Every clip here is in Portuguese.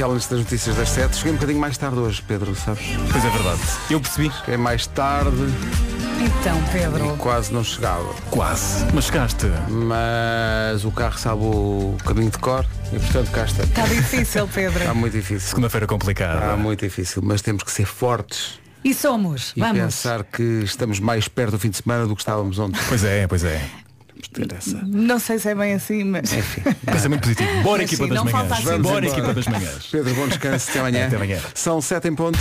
Comercial antes das notícias das 7. Cheguei um bocadinho mais tarde hoje, Pedro, sabes? Pois é verdade. Eu percebi. Cheguei mais tarde Então, Pedro. e quase não chegava. Quase. Mas chegaste. Mas o carro sabe o caminho de cor e portanto cá está. Está difícil, Pedro. Está muito difícil. Segunda-feira complicada. Está muito difícil, mas temos que ser fortes E somos. e Vamos. pensar que estamos mais perto do fim de semana do que estávamos ontem. Pois é, pois é. Essa. Não sei se é bem assim, mas. Enfim. Pensamento positivo. Bora Mas equipa sim, das manhãs. assim Bora equipa das manhãs. Pedro, bom descanso. Até amanhã. Até amanhã. São sete em pontos.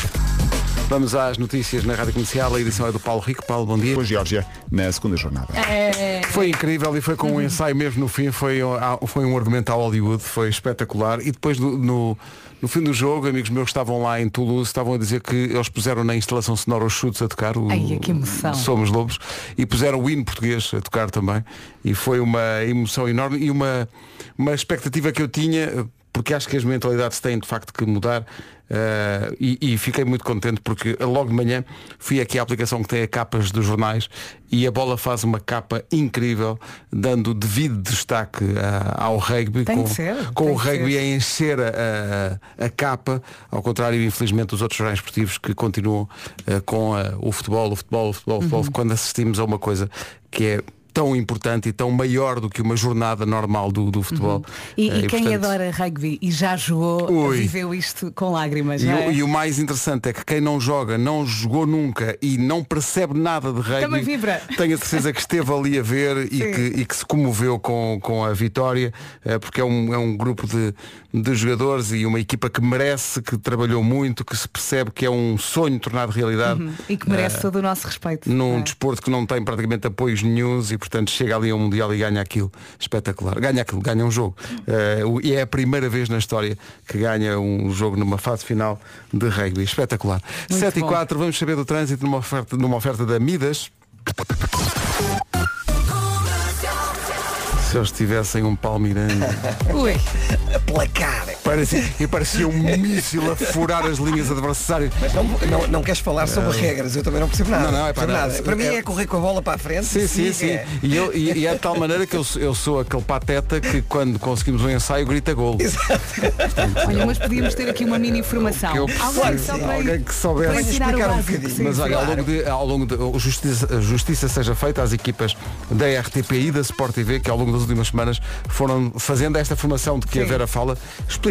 Vamos às notícias na Rádio Comercial. A edição é do Paulo Rico. Paulo, bom dia. Com a Geórgia na segunda jornada. É... Foi incrível e foi com um ensaio mesmo no fim, foi, uh, foi um argumento ao Hollywood, foi espetacular. E depois no, no, no fim do jogo, amigos meus que estavam lá em Toulouse estavam a dizer que eles puseram na instalação sonora os chutes a tocar, o Ai, que emoção. Somos Lobos, e puseram o hino português a tocar também. E foi uma emoção enorme e uma, uma expectativa que eu tinha, porque acho que as mentalidades têm de facto que mudar. Uh, e, e fiquei muito contente porque logo de manhã fui aqui à aplicação que tem a capas dos jornais e a bola faz uma capa incrível, dando devido destaque a- ao rugby, Tem com, ser, com o rugby ser. a encher a, a- a capa, ao contrário, infelizmente, dos outros jornais esportivos que continuam uh, com uh, o futebol, o futebol, o futebol, o futebol, Uhum. quando assistimos a uma coisa que é tão importante e tão maior do que uma jornada normal do, do futebol. Uhum. E, Uh, e quem portanto, adora rugby e já jogou, Ui. viveu isto com lágrimas. E, não o, é? e o mais interessante é que quem não joga, não jogou nunca e não percebe nada de rugby, tenho a certeza que esteve ali a ver e que, e que se comoveu com, com a vitória, eh, porque é um, é um grupo de, de jogadores e uma equipa que merece, que trabalhou muito, que se percebe que é um sonho tornado realidade. Uhum. E que merece todo o nosso respeito. Num é? desporto que não tem praticamente apoios nenhuns e portanto chega ali ao Mundial e ganha aquilo espetacular. Ganha aquilo, ganha um jogo. O- e é a primeira vez na história que ganha um jogo numa fase final de rugby. Espetacular. Muito 7 e bom. 4, vamos saber do trânsito numa oferta, numa oferta da Midas. Se eles tivessem um palmirante. Ui, Placar. Parecia, e parecia um míssil a furar as linhas adversárias. Mas não, não, não queres falar sobre regras, eu também não percebo nada. Não, não, é não. nada. Para mim É- é correr com a bola para a frente. Sim, sim, sim. siga. E, eu, e, e é de tal maneira que eu, sou- eu sou aquele pateta que quando conseguimos um ensaio grita gol. olha, mas podíamos ter aqui uma mini informação. Eu Alguém para, alguém que soubesse. para explicar um bocadinho. sim, Mas olha, ao claro. longo de, ao longo de justiça, a justiça seja feita às equipas da RTP e da Sport TV, que ao longo das últimas semanas foram fazendo esta formação de que a Sim. Vera fala,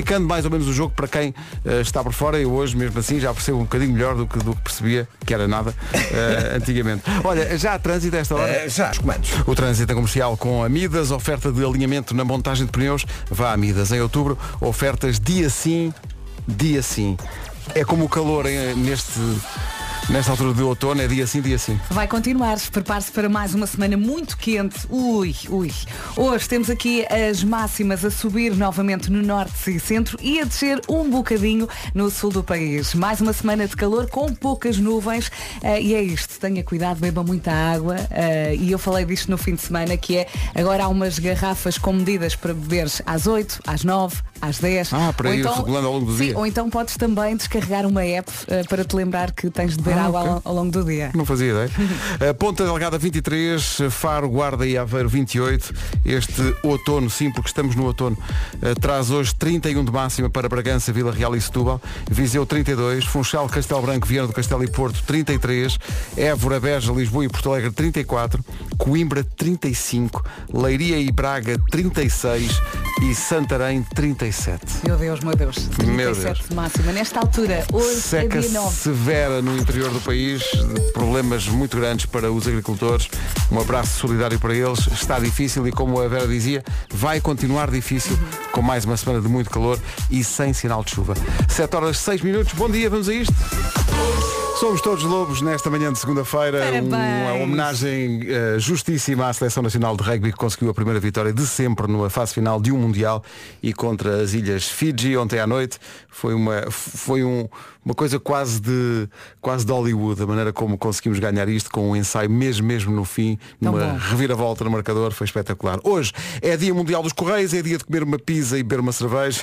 explicando mais ou menos o jogo para quem eh, está por fora. Eu hoje, mesmo assim, já percebo um bocadinho melhor do que, do que percebia, que era nada, eh, antigamente. Olha, já há trânsito a esta hora? Eh, já, os comandos. O trânsito é comercial com a Midas, oferta de alinhamento na montagem de pneus, vá a Midas. Em outubro, ofertas dia sim, dia sim. É como o calor hein, neste, nesta altura do outono, é dia sim, dia sim. Vai continuar, prepare-se para mais uma semana muito quente. Ui, ui. Hoje temos aqui as máximas a subir novamente no norte e centro e a descer um bocadinho no sul do país. Mais uma semana de calor com poucas nuvens eh, e é isto. Tenha cuidado, beba muita água eh, e eu falei disto no fim de semana que é agora há umas garrafas com medidas para beberes às 8, às 9, às 10. Ah, para Ou ir regulando ao longo do sim, dia. Ou então podes também descarregar uma app eh, para te lembrar que tens de beber Ah, água ok. ao, ao longo do dia. Não fazia ideia. A Ponta Delgada 23, Faro, Guarda e Aveiro 28. Este outono, sim, porque estamos no outono, eh, traz hoje 31 de máxima para Bragança, Vila Real e Setúbal. Viseu 32, Funchal, Castelo Branco, Viana do Castelo e Porto 33, Évora, Beja, Lisboa e Porto Alegre 34, Coimbra 35, Leiria e Braga 36 e Santarém 37. Meu Deus, meu Deus. 37 Meu Deus. de máxima. Nesta altura, hoje é Seca dia 9. severa no interior do país, problemas muito grandes para os agricultores. Um abraço solidário para eles. Está difícil e como a Vera dizia, vai continuar difícil com mais uma semana de muito calor e sem sinal de chuva. 7 horas 6 minutos. Bom dia, vamos a isto. Somos todos lobos nesta manhã de segunda-feira. Uma homenagem eh, justíssima à Seleção Nacional de Rugby que conseguiu a primeira vitória de sempre numa fase final de um Mundial e contra as Ilhas Fiji ontem à noite. Foi uma, foi um- uma coisa quase de, quase de Hollywood, a maneira como conseguimos ganhar isto com um ensaio mesmo, mesmo no fim, Tão numa bom. reviravolta no marcador, foi espetacular. Hoje é dia mundial dos Correios, é dia de comer uma pizza e beber uma cerveja.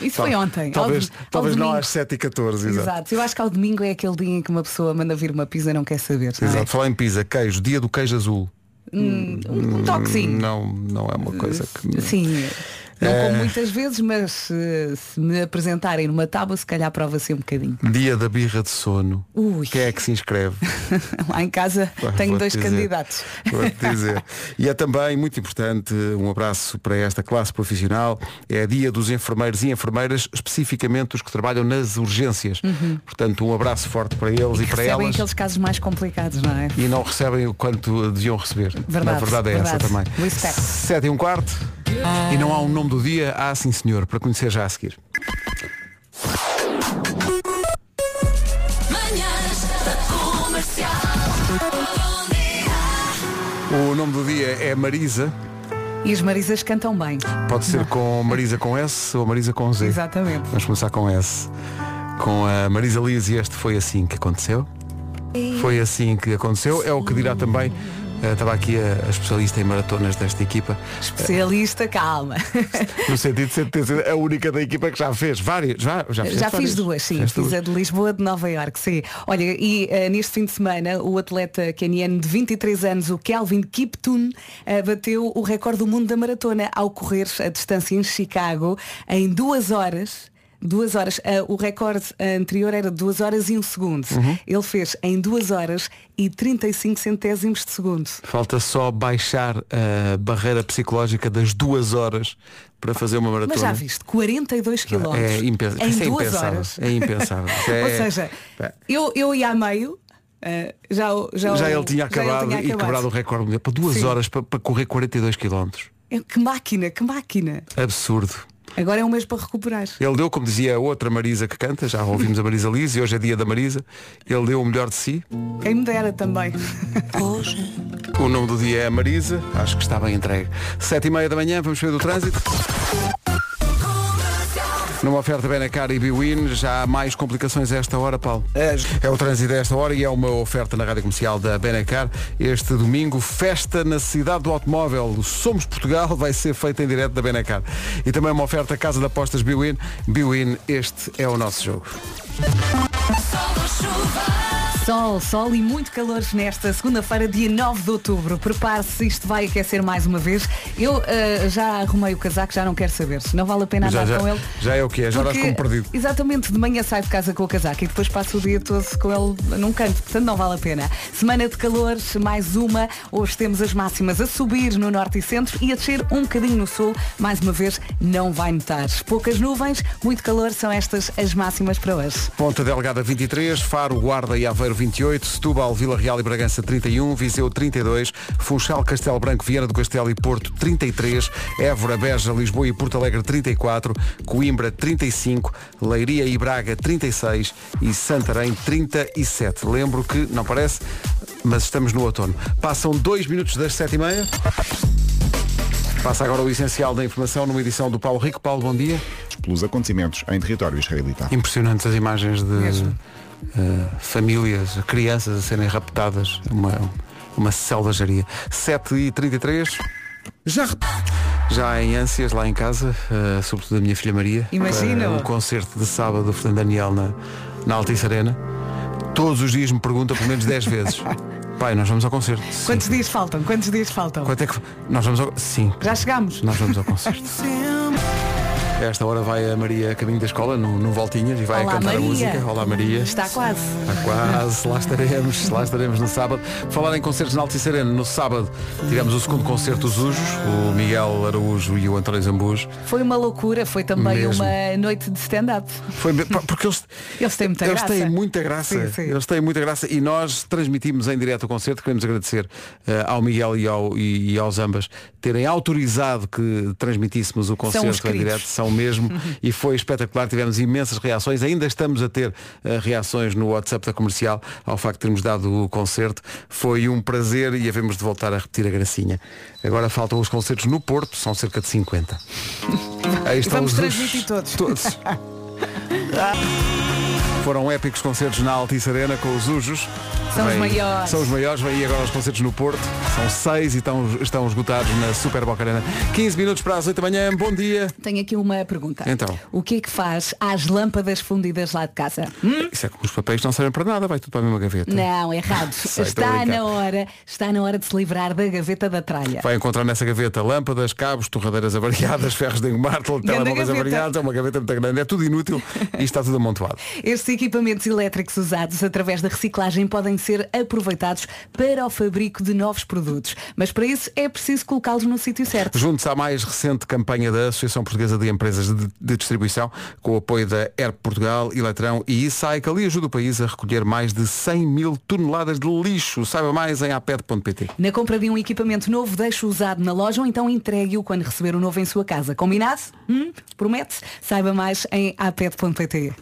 Isso foi ontem. Talvez, Ao- ao talvez não domingo. às 7h14, exato. Exato. Eu acho que ao domingo é aquele dia em que uma pessoa manda vir uma pizza e não quer saber. não é? Exato. Falar em pizza, queijo, dia do queijo azul. Um, um toquezinho. Não, não é uma coisa que. Sim. Não É. como muitas vezes, mas eh, se me apresentarem numa tábua, se calhar prova assim um bocadinho. Dia da birra de sono. Ui. Quem é que se inscreve? Lá em casa tenho dois dizer. candidatos. Vou-te dizer. E é também muito importante um abraço para esta classe profissional. É dia dos enfermeiros e enfermeiras, especificamente os que trabalham nas urgências. Portanto, um abraço forte para eles e, para Recebem elas. aqueles casos mais complicados, não é? E não recebem o quanto deviam receber. Verdade, Na verdade é essa verdade. também. Respect. Sete e um quarto. E não há um nome do dia, há sim senhor, para conhecer já a seguir. O nome do dia é Marisa. E as Marisas cantam bem. Pode ser com Marisa com S ou Marisa com Z. Exatamente. Vamos começar com S. Com a Marisa Liz e este foi assim que aconteceu. Foi assim que aconteceu. É o que dirá também. Eh, estava aqui a, a especialista em maratonas desta equipa, Especialista, calma. no sentido de ser ter sido a única da equipa que já fez várias. Já, já, Já fiz várias? duas, sim. Fizeste Fiz duas. a de Lisboa, de Nova Iorque, sim. Olha, e eh, neste fim de semana o atleta keniano de 23 anos, o Kelvin Kiptun, eh, bateu o recorde do mundo da maratona ao correr a distância em Chicago em duas horas. Duas horas, eh, o recorde anterior era duas horas e um segundo. Uhum. Ele fez em duas horas e 35 centésimos de segundo. Falta só baixar a barreira psicológica das duas horas para fazer uma maratona. Mas já viste, 42 quilómetros É impensável. em é duas impensável. horas. É impensável. É- Ou seja, eu, eu ia a meio, eh, já, já, Já ele tinha acabado ele e quebrado o recorde mundial. Por duas Sim. horas para, para correr 42 km. É, Que máquina, que máquina. Absurdo. Agora é um mês para recuperar. Ele deu, como dizia a outra Marisa que canta, já ouvimos a Marisa Liz e hoje é dia da Marisa. Ele deu o melhor de si. Quem me dera também. O nome do dia é Marisa. Acho que está bem entregue. Sete e meia da manhã, vamos ver do trânsito. Numa oferta Benacar e Biwin, já há mais complicações a esta hora, Paulo. É o trânsito a esta hora e é uma oferta na rádio comercial da Benacar. Este domingo, festa na cidade do automóvel. O Somos Portugal vai ser feita em direto da Benacar. E também uma oferta Casa de Apostas Biwin. Biwin, este é o nosso jogo. Sol, sol e muito calor nesta segunda-feira, dia 9 de outubro. Prepare-se, isto vai aquecer mais uma vez. Eu eh, já arrumei o casaco, já não quero saber. Se não vale a pena Já, andar já, com ele. já é o que é, já dás como perdido. Exatamente, de manhã saio de casa com o casaco e depois passo o dia todo com ele num canto, portanto não vale a pena. Semana de calor, mais uma. Hoje temos as máximas a subir no norte e centro e a descer um bocadinho no sul. Mais uma vez, não vai notar. Poucas nuvens, muito calor, são estas as máximas para hoje. Ponta Delgada 23, Faro, Guarda e Aveiro 28, Setúbal, Vila Real e Bragança 31, Viseu 32, Funchal, Castelo Branco, Viana do Castelo e Porto 33, Évora, Beja, Lisboa e Porto Alegre 34, Coimbra 35, Leiria e Braga 36 e Santarém 37. Lembro que, não parece, mas estamos no outono. Passam dois minutos das sete e meia. Passa agora o essencial da informação numa edição do Paulo Rico. Paulo, bom dia. pelos acontecimentos em território israelita. Impressionantes as imagens de eh, famílias, crianças a serem raptadas. Uma, uma selvageria. 7h33. Já, já em ânsias lá em casa, eh, sobretudo a minha filha Maria. Imagino. eh, o concerto de sábado do Fernando Daniel na, na Altice Arena. Todos os dias me pergunta pelo menos 10 vezes. Pai, nós vamos ao concerto. Sim. Quantos dias faltam? Quantos dias faltam? Quanto é que. Nós vamos ao. Sim, Já chegamos? nós vamos ao concerto. A esta hora vai a Maria caminho da escola, no, no Voltinhas, e vai Olá, a cantar Maria. a música. Olá Maria. Está quase. Está quase, lá estaremos, lá estaremos no sábado. Falar em concertos na Altice Arena, no sábado tivemos o segundo concerto dos Ujos, o Miguel Araújo e o António Zambujo. Foi uma loucura, foi também Mesmo. uma noite de stand-up. Foi porque eles, Eles têm muita eles graça. têm muita graça. Sim, sim. Eles têm muita graça e nós transmitimos em direto o concerto. Queremos agradecer eh, ao Miguel e, ao, e, e aos ambas terem autorizado que transmitíssemos o concerto em direto. São mesmo e foi espetacular. Tivemos imensas reações. Ainda estamos a ter eh, reações no WhatsApp da comercial ao facto de termos dado o concerto. Foi um prazer e havemos de voltar a repetir a gracinha. Agora faltam os concertos no Porto, são cerca de 50. Aí estão Vamos os- transmitir todos. Todos. Foram épicos concertos na Altice Arena com os Ujos. São os Vem- maiores. São os maiores, vêm aí agora os concertos no Porto. São seis e estão, estão esgotados na Super Boca Arena. 15 minutos para as 8 da manhã. Bom dia. Tenho aqui uma pergunta. Então. O que é que faz às lâmpadas fundidas lá de casa? Hum? Isso é que os papéis não servem para nada, vai tudo para a mesma gaveta. Não, errado. Sei, está na hora, está na hora de se livrar da gaveta da tralha. Vai encontrar nessa gaveta lâmpadas, cabos, torradeiras avariadas, ferros de engomar, telemóveis avariados, é uma gaveta muito grande, é tudo inútil e está tudo amontoado. Estes equipamentos elétricos usados através da reciclagem podem ser aproveitados para o fabrico de novos produtos. Mas para isso é preciso colocá-los no sítio certo. Junte-se à mais recente campanha da Associação Portuguesa de Empresas de, de Distribuição, com o apoio da ERP Portugal, Eletrão e e-Cycle, e ajuda o país a recolher mais de 100 mil toneladas de lixo. Saiba mais em aped.pt. Na compra de um equipamento novo, deixe usado na loja ou então entregue-o quando receber o novo em sua casa. Combinado? Hum? Promete? Saiba mais em aped.pt.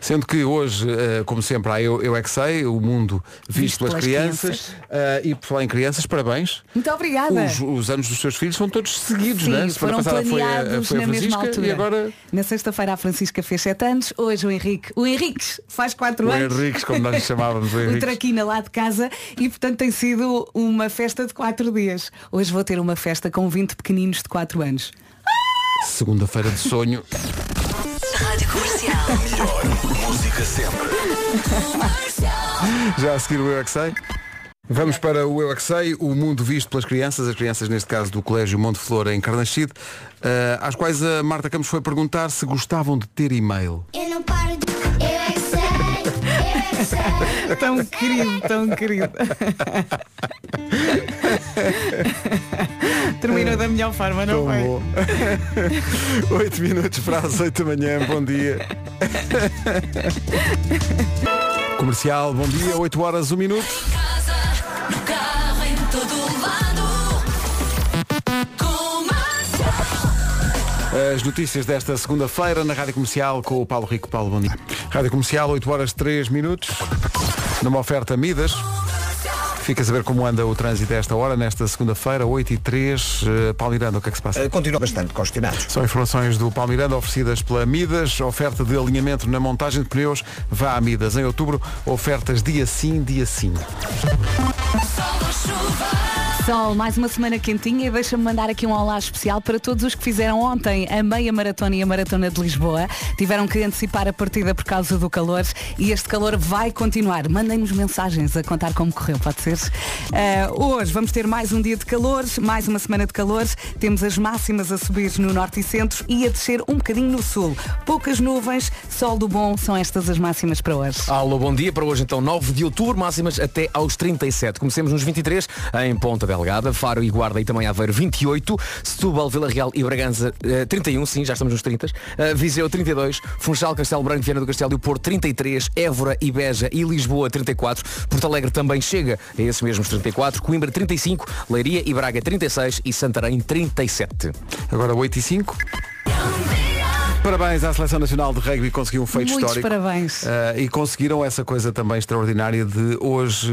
Sendo que hoje, eh, como sempre, há eu, eu é que sei, o mundo visto, Visto pelas, pelas crianças. crianças. Eh, e por falar em crianças, parabéns. Muito obrigada. Os, os anos dos seus filhos são todos seguidos, Sim, né? Semana foram passada foi a, planeados foi a na mesma Francisca altura. e agora Na sexta-feira a Francisca fez 7 anos, hoje o Henrique. O Henrique faz 4 o anos. Henriques, como nós lhe chamávamos, o O. Traquina lá de casa e portanto tem sido uma festa de 4 dias. Hoje vou ter uma festa com 20 pequeninos de 4 anos. Segunda-feira de sonho. Rádio Comercial. Música sempre. Já a seguir o Eu é que sei. Vamos para o Eu é que sei, o mundo visto pelas crianças, as crianças neste caso do Colégio Monte Flor em Carnachide, eh, às quais a Marta Campos foi perguntar se gostavam de ter e-mail. Eu não paro de. Eu é que sei, eu é que sei. Tão querido, tão querido. Terminou da melhor forma, não foi? 8 minutos para as 8 da manhã, bom dia. Comercial, bom dia, 8 horas, 1 minuto. Casa, no carro, em todo lado. Comercial. As notícias desta segunda-feira na Rádio Comercial com o Paulo Rico. Paulo, bom dia. Rádio Comercial, 8 horas 3 minutos. Numa oferta Midas. Fica a saber como anda o trânsito a esta hora, nesta segunda-feira, 8 e 3. Uh, Paulo Miranda, o que é que se passa? Eh, Continua bastante congestionados. São informações do Paulo Miranda oferecidas pela Midas, oferta de alinhamento na montagem de pneus. Vá a Midas em outubro, ofertas dia sim, dia sim. Sol mais uma semana quentinha e deixa-me mandar aqui um olá especial para todos os que fizeram ontem a meia maratona e a maratona de Lisboa. Tiveram que antecipar a partida por causa do calor e este calor vai continuar. Mandem-nos mensagens a contar como correu, pode ser? Ah, hoje vamos ter mais um dia de calor, mais uma semana de calor. Temos as máximas a subir no norte e centro e a descer um bocadinho no sul. Poucas nuvens, sol do bom, são estas as máximas para hoje. Alô, bom dia para hoje então 9 de outubro, máximas até aos 37. Comecemos nos 23 em Ponta Delgada, Faro e Guarda e também Aveiro 28, Setúbal, Vila Real e Bragança eh, 31, sim, já estamos nos 30, eh, Viseu 32, Funchal, Castelo Branco, Viana do Castelo e o Porto 33, Évora e Beja e Lisboa 34, Porto Alegre também chega a esses mesmos 34, Coimbra 35, Leiria e Braga 36 e Santarém 37. Agora 8 e 5. Parabéns à Seleção Nacional de Rugby, conseguiu um feito Muitos histórico. parabéns. Ah, e conseguiram essa coisa também extraordinária de hoje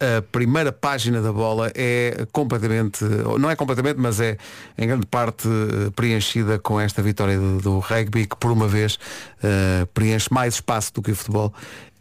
ah, a primeira página da bola é completamente, não é completamente, mas é em grande parte ah, preenchida com esta vitória do, do rugby que por uma vez preenche mais espaço do que o futebol.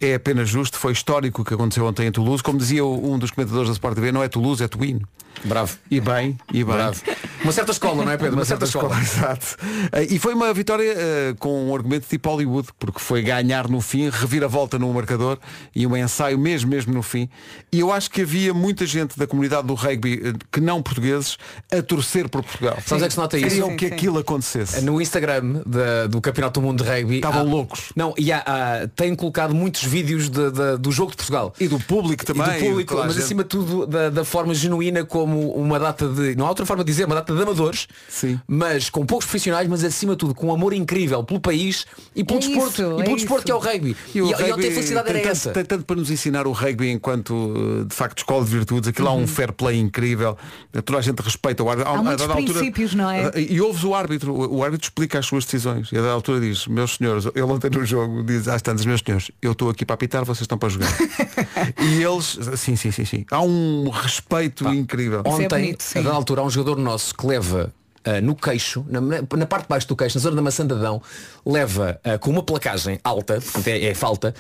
É apenas justo, foi histórico o que aconteceu ontem em Toulouse. Como dizia um dos comentadores da Sport TV, não é Toulouse, é Twino. Bravo. E bem, e bem. Bravo. Uma certa escola, não é Pedro? Uma, certa, escola. Exato. Eh, E foi uma vitória eh, com um argumento tipo Hollywood, porque foi ganhar no fim, reviravolta no marcador e um ensaio mesmo, mesmo no fim. E eu acho que havia muita gente da comunidade do rugby, eh, que não portugueses, a torcer por Portugal. Sabes onde é que se nota isso? Queriam Sim, que sim. aquilo acontecesse. No Instagram da- do Campeonato do Mundo de Rugby Estavam há- loucos. Não, e há, há- têm colocado muitos vídeos de- de- do jogo de Portugal. E do público também. e do público, mas gente. acima de tudo da, da forma genuína como uma data de. Não há outra forma de dizer, uma data de amadores, Sim. mas com poucos profissionais, mas acima de tudo com um amor incrível pelo país e pelo É desporto. isso, e é pelo desporto isso. que é o rugby. E, o e, rugby ontem a felicidade tem era tanto, essa. Tem tanto para nos ensinar o rugby enquanto, eh, de facto, escola de virtudes. Aquilo há um fair play incrível. Toda a gente respeita o árbitro. Há a muitos altura- princípios, não é? E ouves o árbitro. O árbitro explica as suas decisões. E a dada altura diz, meus senhores, ele ontem no jogo diz às tantas, meus senhores, eu estou aqui para apitar, vocês estão para jogar. e eles, sim, sim, sim, sim. Há um respeito incrível. Isso é Ontem, bonito, sim. a dada altura, há um jogador nosso que leva ah, no queixo, na, na- parte de baixo do queixo, na zona da maçã de Adão, leva ah, com uma placagem alta, portanto é, é falta,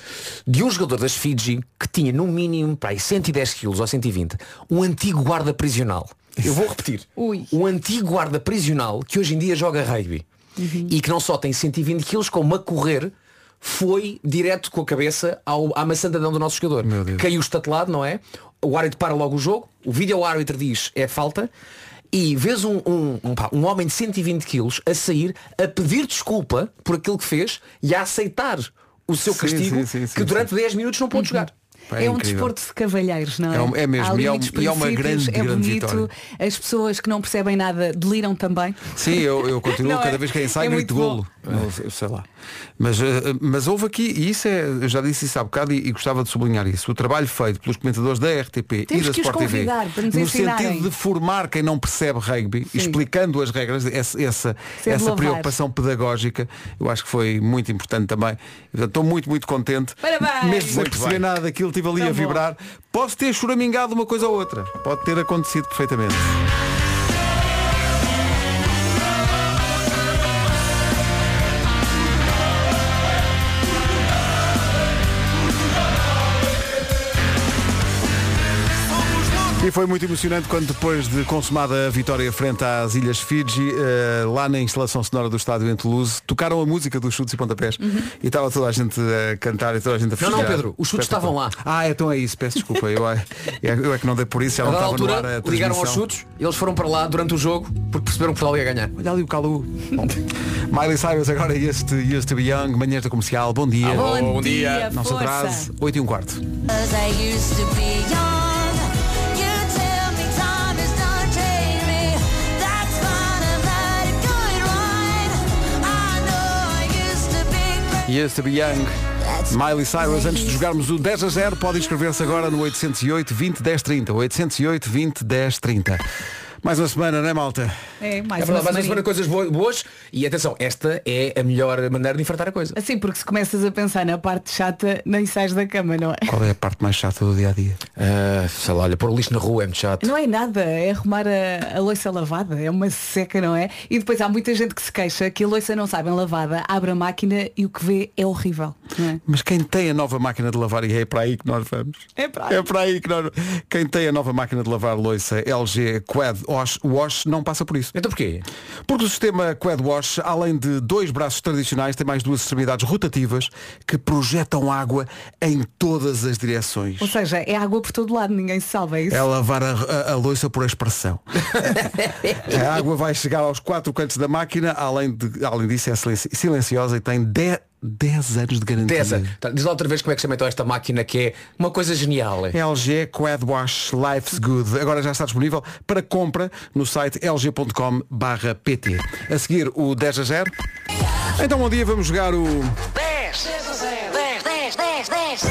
de um jogador das Fiji que tinha no mínimo para aí 110 quilos ou 120, um antigo guarda prisional. Eu vou repetir. Ui. Um antigo guarda prisional que hoje em dia joga rugby e que não só tem 120 quilos, como a correr foi direto com a cabeça ao, à maçã de Adão do nosso jogador. Caiu estatelado, não é? O árbitro para logo o jogo, o vídeo árbitro diz é falta e vês um, um, um, pá, um homem de 120 quilos a sair a pedir desculpa por aquilo que fez e a aceitar o seu Sim, castigo sim, sim, que durante 10 minutos não pôde jogar. Pá, É, um desporto de cavalheiros, não é? É um- é mesmo, e é um- e é uma grande, é grande bonito. vitória. As pessoas que não percebem nada deliram também. Sim, eu, eu continuo, Não cada é? vez que É grito muito golo. Eu, eu sei lá. Mas, eh, mas houve aqui, e isso é, eu já disse isso há bocado e, e gostava de sublinhar isso, o trabalho feito pelos comentadores da RTP Temos e da que os Sport TV, convidar para nos no ensinarem. sentido de formar quem não percebe rugby, explicando as regras, essa, essa, é essa preocupação pedagógica, eu acho que foi muito importante também. Estou muito, muito contente. Parabéns! Mesmo sem perceber bem. nada daquilo, estive ali Tão a bom. vibrar. Posso ter choramingado uma coisa ou outra. Pode ter acontecido perfeitamente. E foi muito emocionante quando depois de consumada a vitória frente às Ilhas Fiji, eh, lá na instalação sonora do estádio em Toulouse, tocaram a música dos chutes e pontapés e estava toda a gente a cantar e toda a gente a Não, festejar. não, Pedro, os chutes estavam lá. Ah, então é isso, peço desculpa. Eu, é- eu é que não dei por isso, já não estava no ar altura a ligaram aos chutes e eles foram para lá durante o jogo porque perceberam que Portugal ia ganhar. Olha ali o Calu. Bom, Miley Cyrus agora e este Used to be Young, manhãs da comercial, bom dia. Alô. Bom dia, dia. Não se atrase, 8 e um quarto. Used to be Young. Miley Cyrus, antes de jogarmos o 10 a 0, pode inscrever-se agora no 808 20 10 30. 808 20 10 30. Mais uma semana, não é malta? É, mais É uma verdade, mais uma semana coisas bo- boas e atenção, esta é a melhor maneira de enfrentar a coisa. Assim, porque se começas a pensar na parte chata, nem sais da cama, não é? Qual é a parte mais chata do dia a dia? Ah, sei lá, olha, pôr o lixo na rua é muito chato. Não é nada, é arrumar a, a louça lavada, é uma seca, não é? E depois há muita gente que se queixa que a louça não sabe bem lavada, abre a máquina e o que vê é horrível. Não é? Mas quem tem a nova máquina de lavar, e é para aí que nós vamos. É para aí. É para aí que nós. Quem tem a nova máquina de lavar louça LG Quad Wash, Wash não passa por isso. Então porquê? Porque o sistema Quad Wash, além de dois braços tradicionais, tem mais duas extremidades rotativas que projetam água em todas as direções. Ou seja, é água por todo lado, ninguém se salva, é isso? É lavar a, a, a louça por expressão. a água vai chegar aos quatro cantos da máquina, além, de, além disso é silenci- silenciosa e tem 10, 10 anos de garantia. Dessa. Tá, Diz lá outra vez como é que se chama então esta máquina que é uma coisa genial. é? LG Quad Wash Life's Good. Agora já está disponível para compra no site lg.com pt. A seguir o 10 a 0. Então bom dia, vamos jogar o 10, 10, 10, 10, 10.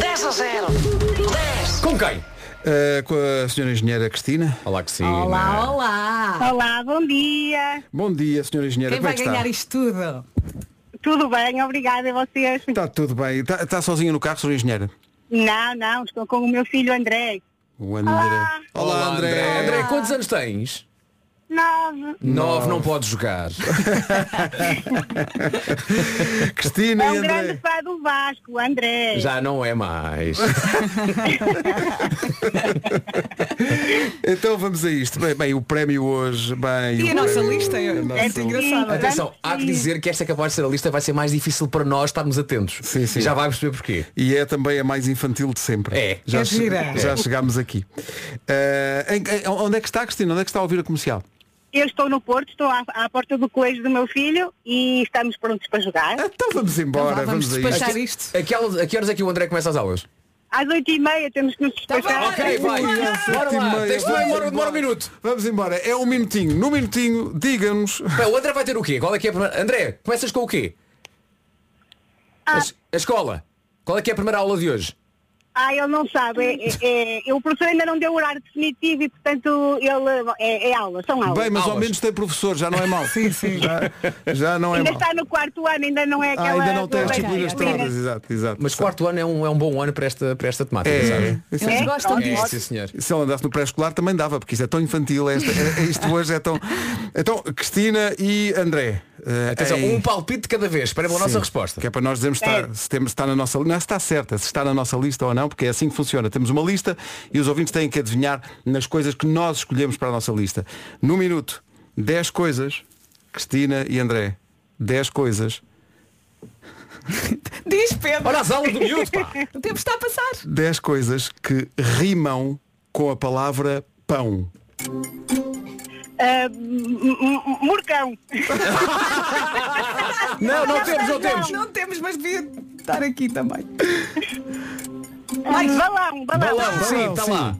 10 a 0. 10. Com quem? eh, com a senhora engenheira Cristina. Olá que sim. Olá, olá! Olá, bom dia. Bom dia, senhora engenheira. Quem Como é vai que ganhar está? isto tudo? Tudo bem, obrigada a vocês. Está tudo bem. Está, está sozinha no carro, senhora engenheira? Não, não, estou com o meu filho André. O André. Olá, André. André, quantos anos tens? Nove. Nove, não podes jogar. Cristina É e um grande André. fã do Vasco, o André. Já não é mais. Então vamos a isto. Bem, bem, o prémio hoje, bem. E o a nossa prémio- lista é nossa muito engraçada. Atenção, há que dizer que esta é capaz de ser a lista vai ser mais difícil para nós estarmos atentos. Sim, sim. Já vai perceber porquê. E é também a mais infantil de sempre. É. Já, É che- já chegámos aqui. Em- em- onde é que está, Cristina? Onde é que está a ouvir a comercial? Eu estou no Porto, estou à, à porta do colégio do meu filho e estamos prontos para jogar. Então vamos embora, Então vamos vamos, a despachar isto. isto. A que, horas- a que horas é que o André começa as aulas? Às oito e meia temos que nos despachar. bem. Ok, vai. Bora lá. Tens demora, demora um minuto. Vamos embora. É um minutinho. No minutinho, diga-nos. O André vai ter o quê? Qual é que é a primeira... André, começas com o quê? A, Ah. es- a escola. Qual é que é a primeira aula de hoje? Ah, ele não sabe. É, é- é- o professor ainda não deu o horário definitivo e, portanto, ele é, é aula, são aulas. Bem, mas ao Aulas. menos tem professor, já não é mau. sim, sim. Já, já não é ainda mau. está no quarto ano, ainda não é Ah, aquela... ainda não tem as disciplinas disciplina. todas, exato, exato. Mas quarto ano é um, é um bom ano para esta, para esta temática, É, sabe? isso Eles É? gostam disso. Sim, senhor. Se ele andasse no pré-escolar também dava, porque isto é tão infantil, esta, é- é- isto hoje é tão. Então, Cristina e André. Eh, Atenção, em- um palpite de cada vez. Espera pela nossa resposta. Que é para nós dizermos se está, se temos, se está na nossa não é se está certa, se está na nossa lista ou não, porque é assim que funciona. Temos uma lista e os ouvintes têm que adivinhar nas coisas que nós escolhemos para a nossa lista. No minuto, 10 coisas, Cristina e André. 10 coisas. Diz Pedro. Olha as aulas do miúdo, pá. O tempo está a passar. 10 coisas que rimam com a palavra pão. Ah, m- m- Murcão. Não, não temos, não temos. Não temos, mas devia estar aqui também. Balão, balão. Balão, sim, Balão, está lá.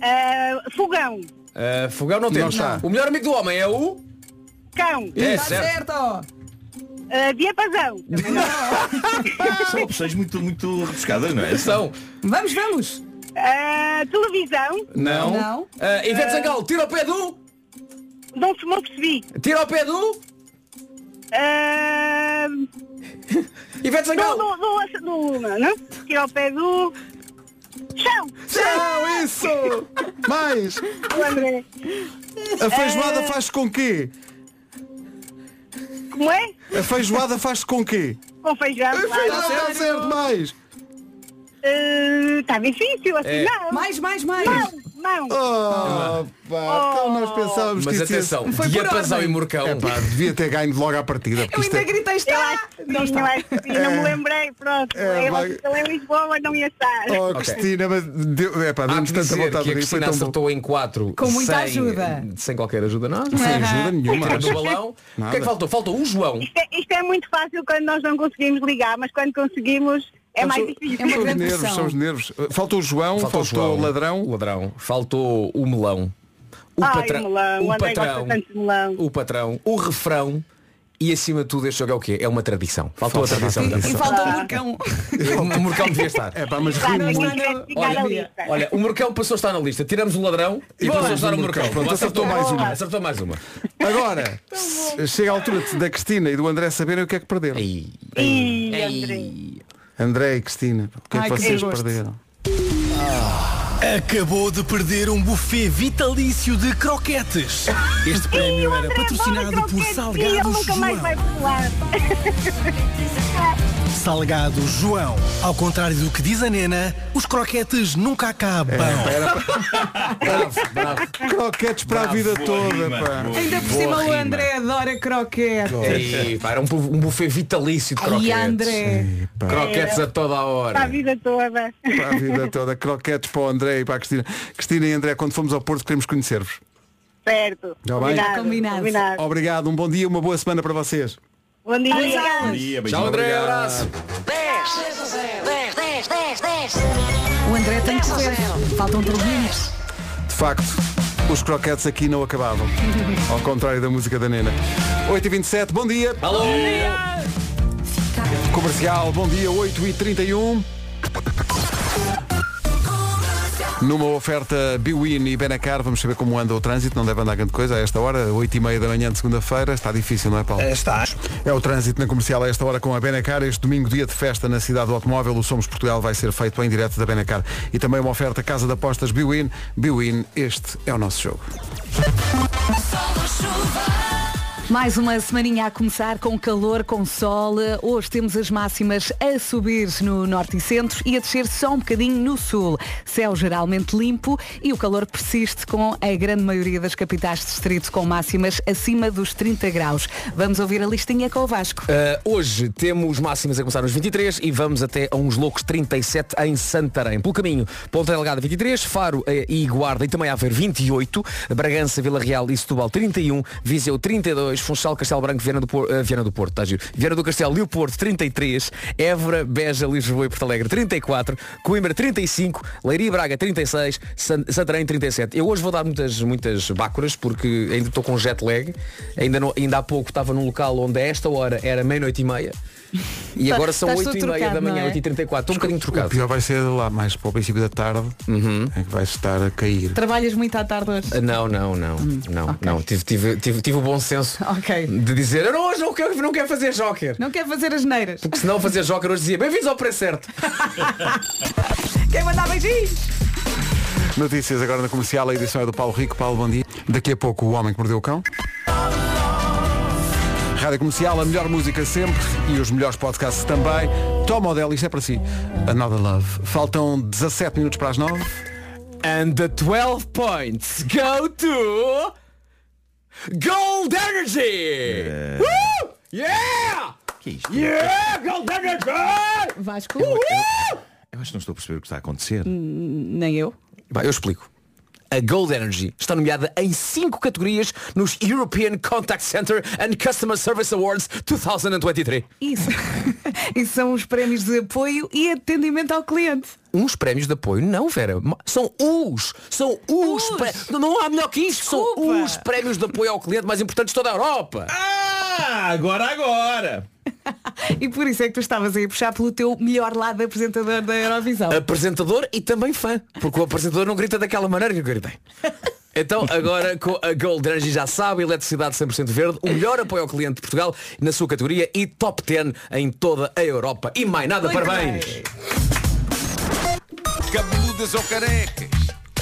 Ah, fogão. Uh, fogão não temos. está. O melhor amigo do homem é o. Cão. É Está certo. Ah, diapasão. São opções muito, muito rebuscadas, não é? São. Vamos, vamos. Ah, televisão. Não. Não. Uh, Ivete Zangal, tira ao pé do. Não se não percebi. Tira ao pé do. Ah, Ivete do, Zangal. do, do, do, não? Tira ao pé do... Chão. Não, isso! Mais! O André. A feijoada faz-se com quê? Como é? A feijoada faz-se com quê? Com feijão. claro. Está certo, mais! Está Ah, difícil, assim É. não. Mais, mais, mais. Mão, mão. Oh, pá, então nós pensávamos Mas que ia- atenção, Foi por diapasão ordem. e murcão. É pá, devia ter ganho logo à partida. porque Eu isto ainda é- gritei Eu está. acho que sim, eu acho que sim, não me lembrei, pronto. É, eu vai- acho que ele em Lisboa não ia estar. Oh, Cristina, mas deu, é pá, Há que tanta dizer que a de rir, foi Cristina tão bom. acertou em 4 Com muita sem, ajuda. Sem qualquer ajuda, não? Sem ajuda nenhuma. Tirando o balão. O que é que faltou? Faltou o João. Isto, é, isto é muito fácil quando nós não conseguimos ligar, mas quando conseguimos é mais difícil. É uma São os nervos, são os nervos. Faltou o João, faltou, João. o ladrão. O ladrão. Faltou o melão. O Ai, patrão. o melão, o patrão. melão. O patrão. O refrão. E acima de tudo este jogo é o quê? É uma tradição. Faltou a tradição. E também. falta o Murcão. O Murcão devia estar. É pá, mas Exato, gratificar a Olha, olha, o Murcão passou a estar na lista. Tiramos o ladrão e E passou a estar o Murcão. Murcão. Pronto, acertou mais uma. Acertou mais uma. Agora, chega a altura de- da Cristina e do André saberem o que é que perderam. Ei. Ih, André. André e Cristina, o que é que vocês perderam? Acabou de perder um buffet vitalício de croquetes. Este prémio era patrocinado por Salgados Ele nunca mais João. Salgado João. Ao contrário do que diz a Nena, os croquetes nunca acabam. Bravo, bravo. Croquetes para a vida toda, rima, boa. Ainda por cima o rima. André adora croquete. Ei, pá, era um, um buffet vitalício de E croquetes. André. Croquetes a toda a Para a hora. vida toda. Para a vida toda. Croquetes para o André e para a Cristina. Cristina e André, quando fomos ao Porto, queremos conhecer-vos. Certo. Já bem? Combinado. Combinado. Obrigado, um bom dia, uma boa semana para vocês. Bom dia. Bom dia, Tchau. André, abraço. 10, 10, 10, 10. O André tem que correr. Faltam 3 minutos. De facto, os croquetes aqui não acabavam. Ao contrário da música da Nena. 8h27, bom dia. Alô. Comercial, bom dia, 8h31. Numa oferta Biwin e Benacar, vamos saber como anda o trânsito, não deve andar grande coisa a esta hora, 8h30 da manhã de segunda-feira, está difícil, não é Paulo? Está. É o trânsito na comercial a esta hora com a Benacar. Este domingo, dia de festa na cidade do automóvel, o Somos Portugal vai ser feito em direto da Benacar. E também uma oferta Casa de Apostas Biwin. Biwin, este é o nosso jogo. Mais uma semaninha a começar com calor, com sol. Hoje temos as máximas a subir no norte e centro e a descer só um bocadinho no sul. Céu geralmente limpo e o calor persiste com a grande maioria das capitais de distrito com máximas acima dos 30 graus. Vamos ouvir a listinha com o Vasco. Uh, hoje temos máximas a começar nos 23 e vamos até a uns loucos 37 em Santarém. Pelo caminho, Ponta Delgada 23, Faro eh, e Guarda e também Aveiro 28, Bragança, Vila Real e Setúbal 31, Viseu 32, Funchal, Castelo Branco, Viana do, Por, eh, Viana do Porto, tá giro. Viana do Castelo e Porto 33, Évora, Beja, Lisboa e Porto Alegre 34, Coimbra 35, Leiria e Braga 36, San- Santarém 37. Eu hoje vou dar muitas, muitas bácoras porque ainda estou com jet lag. Ainda, não- ainda há pouco estava num local onde a esta hora era meia-noite e meia. E agora são Estás 8 e todo meia da manhã, não é? 8 e 34 Estou um bocadinho O trocado. pior vai ser lá mais para o princípio da tarde em que vais estar a cair. Trabalhas muito à tarde hoje. Ah, Não, não, não, não, não. Tive, tive, tive, tive o bom senso Ok. de dizer, eu não, hoje não quero, não quero fazer joker. Não quer fazer as neiras. Porque senão fazer joker hoje dizia, bem-vindos ao preço certo. Quer mandar beijinhos? Notícias agora na comercial, a edição é do Paulo Rico. Paulo, bom dia. Daqui a pouco o Homem que Mordeu o Cão. Rádio Comercial, a melhor música sempre e os melhores podcasts também. Toma o dela, isto é para si. Another Love. Faltam 17 minutos para as 9. And the 12 points go to Gold Energy! Woo! Yeah! Que é isto? Yeah! Gold Energy! Vasco? Eu acho que não estou a perceber o que está a acontecer. Nem eu. Vai, eu explico. A Gold Energy está nomeada em cinco categorias nos European Contact Center and Customer Service Awards 2023. Isso. Isso são os prémios de apoio e atendimento ao cliente. Uns prémios de apoio, não, Vera. São os. São os. Os. pré- Não, não há melhor que isto. Desculpa. São os prémios de apoio ao cliente mais importantes de toda a Europa. Ah, agora, agora! E por isso é que tu estavas aí a puxar pelo teu melhor lado de apresentador da Eurovisão. Apresentador e também fã. Porque o apresentador não grita daquela maneira que eu gritei. Então agora com a Gold Energy já sabe, eletricidade 100% verde, o melhor apoio ao cliente de Portugal na sua categoria e top 10 em toda a Europa. E mais nada, Muito parabéns! bem. Cabeludas ou carecas,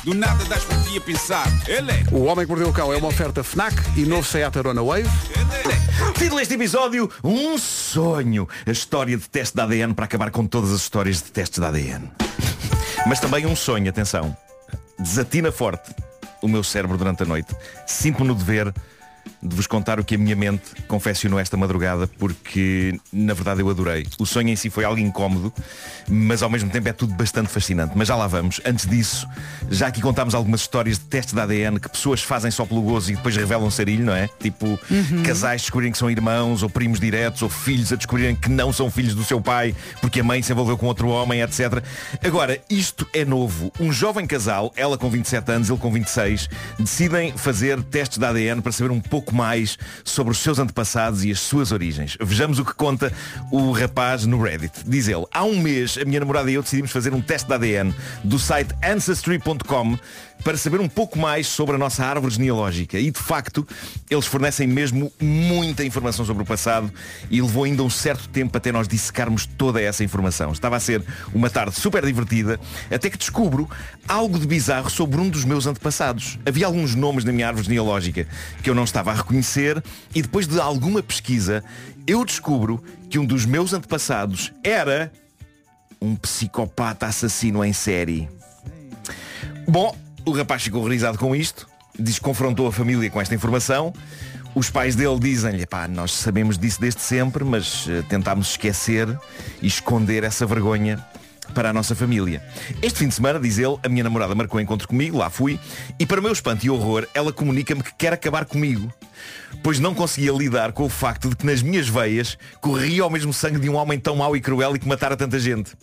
do nada das por ti a pensar. Ele é, O Homem que Mordeu o Cão é uma oferta FNAC e novo Seat Arona Wave. ele é. Título deste episódio, um sonho. A história de teste de ADN para acabar com todas as histórias de testes de ADN. Mas também um sonho, atenção. Desatina forte o meu cérebro durante a noite. Sinto-me no dever de vos contar o que a minha mente confeccionou esta madrugada porque na verdade eu adorei. O sonho em si foi algo incómodo, mas ao mesmo tempo é tudo bastante fascinante. Mas já lá vamos. Antes disso, já aqui contámos algumas histórias de testes de ADN que pessoas fazem só pelo gozo e depois revelam sarilho, não é? Tipo, casais descobrirem que são irmãos ou primos diretos ou filhos a descobrirem que não são filhos do seu pai porque a mãe se envolveu com outro homem, etc. Agora, isto é novo. Um jovem casal, ela com 27 anos, ele com 26, decidem fazer testes de ADN para saber um pouco mais sobre os seus antepassados e as suas origens. Vejamos o que conta o rapaz no Reddit. Diz ele, há um mês a minha namorada e eu decidimos fazer um teste de ADN do site Ancestry.com para saber um pouco mais sobre a nossa árvore genealógica. E de facto, eles fornecem mesmo muita informação sobre o passado e levou ainda um certo tempo até nós dissecarmos toda essa informação. Estava a ser uma tarde super divertida, até que descubro algo de bizarro sobre um dos meus antepassados. Havia alguns nomes na minha árvore genealógica que eu não estava a reconhecer e depois de alguma pesquisa, eu descubro que um dos meus antepassados era um psicopata assassino em série. Bom, o rapaz ficou horrorizado com isto, diz que confrontou a família com esta informação. Os pais dele dizem-lhe, pá, nós sabemos disso desde sempre, mas eh, tentámos esquecer e esconder essa vergonha para a nossa família. Este fim de semana, diz ele, a minha namorada marcou encontro comigo, lá fui, e para o meu espanto e horror, ela comunica-me que quer acabar comigo, pois não conseguia lidar com o facto de que nas minhas veias corria o mesmo sangue de um homem tão mau e cruel e que matara tanta gente.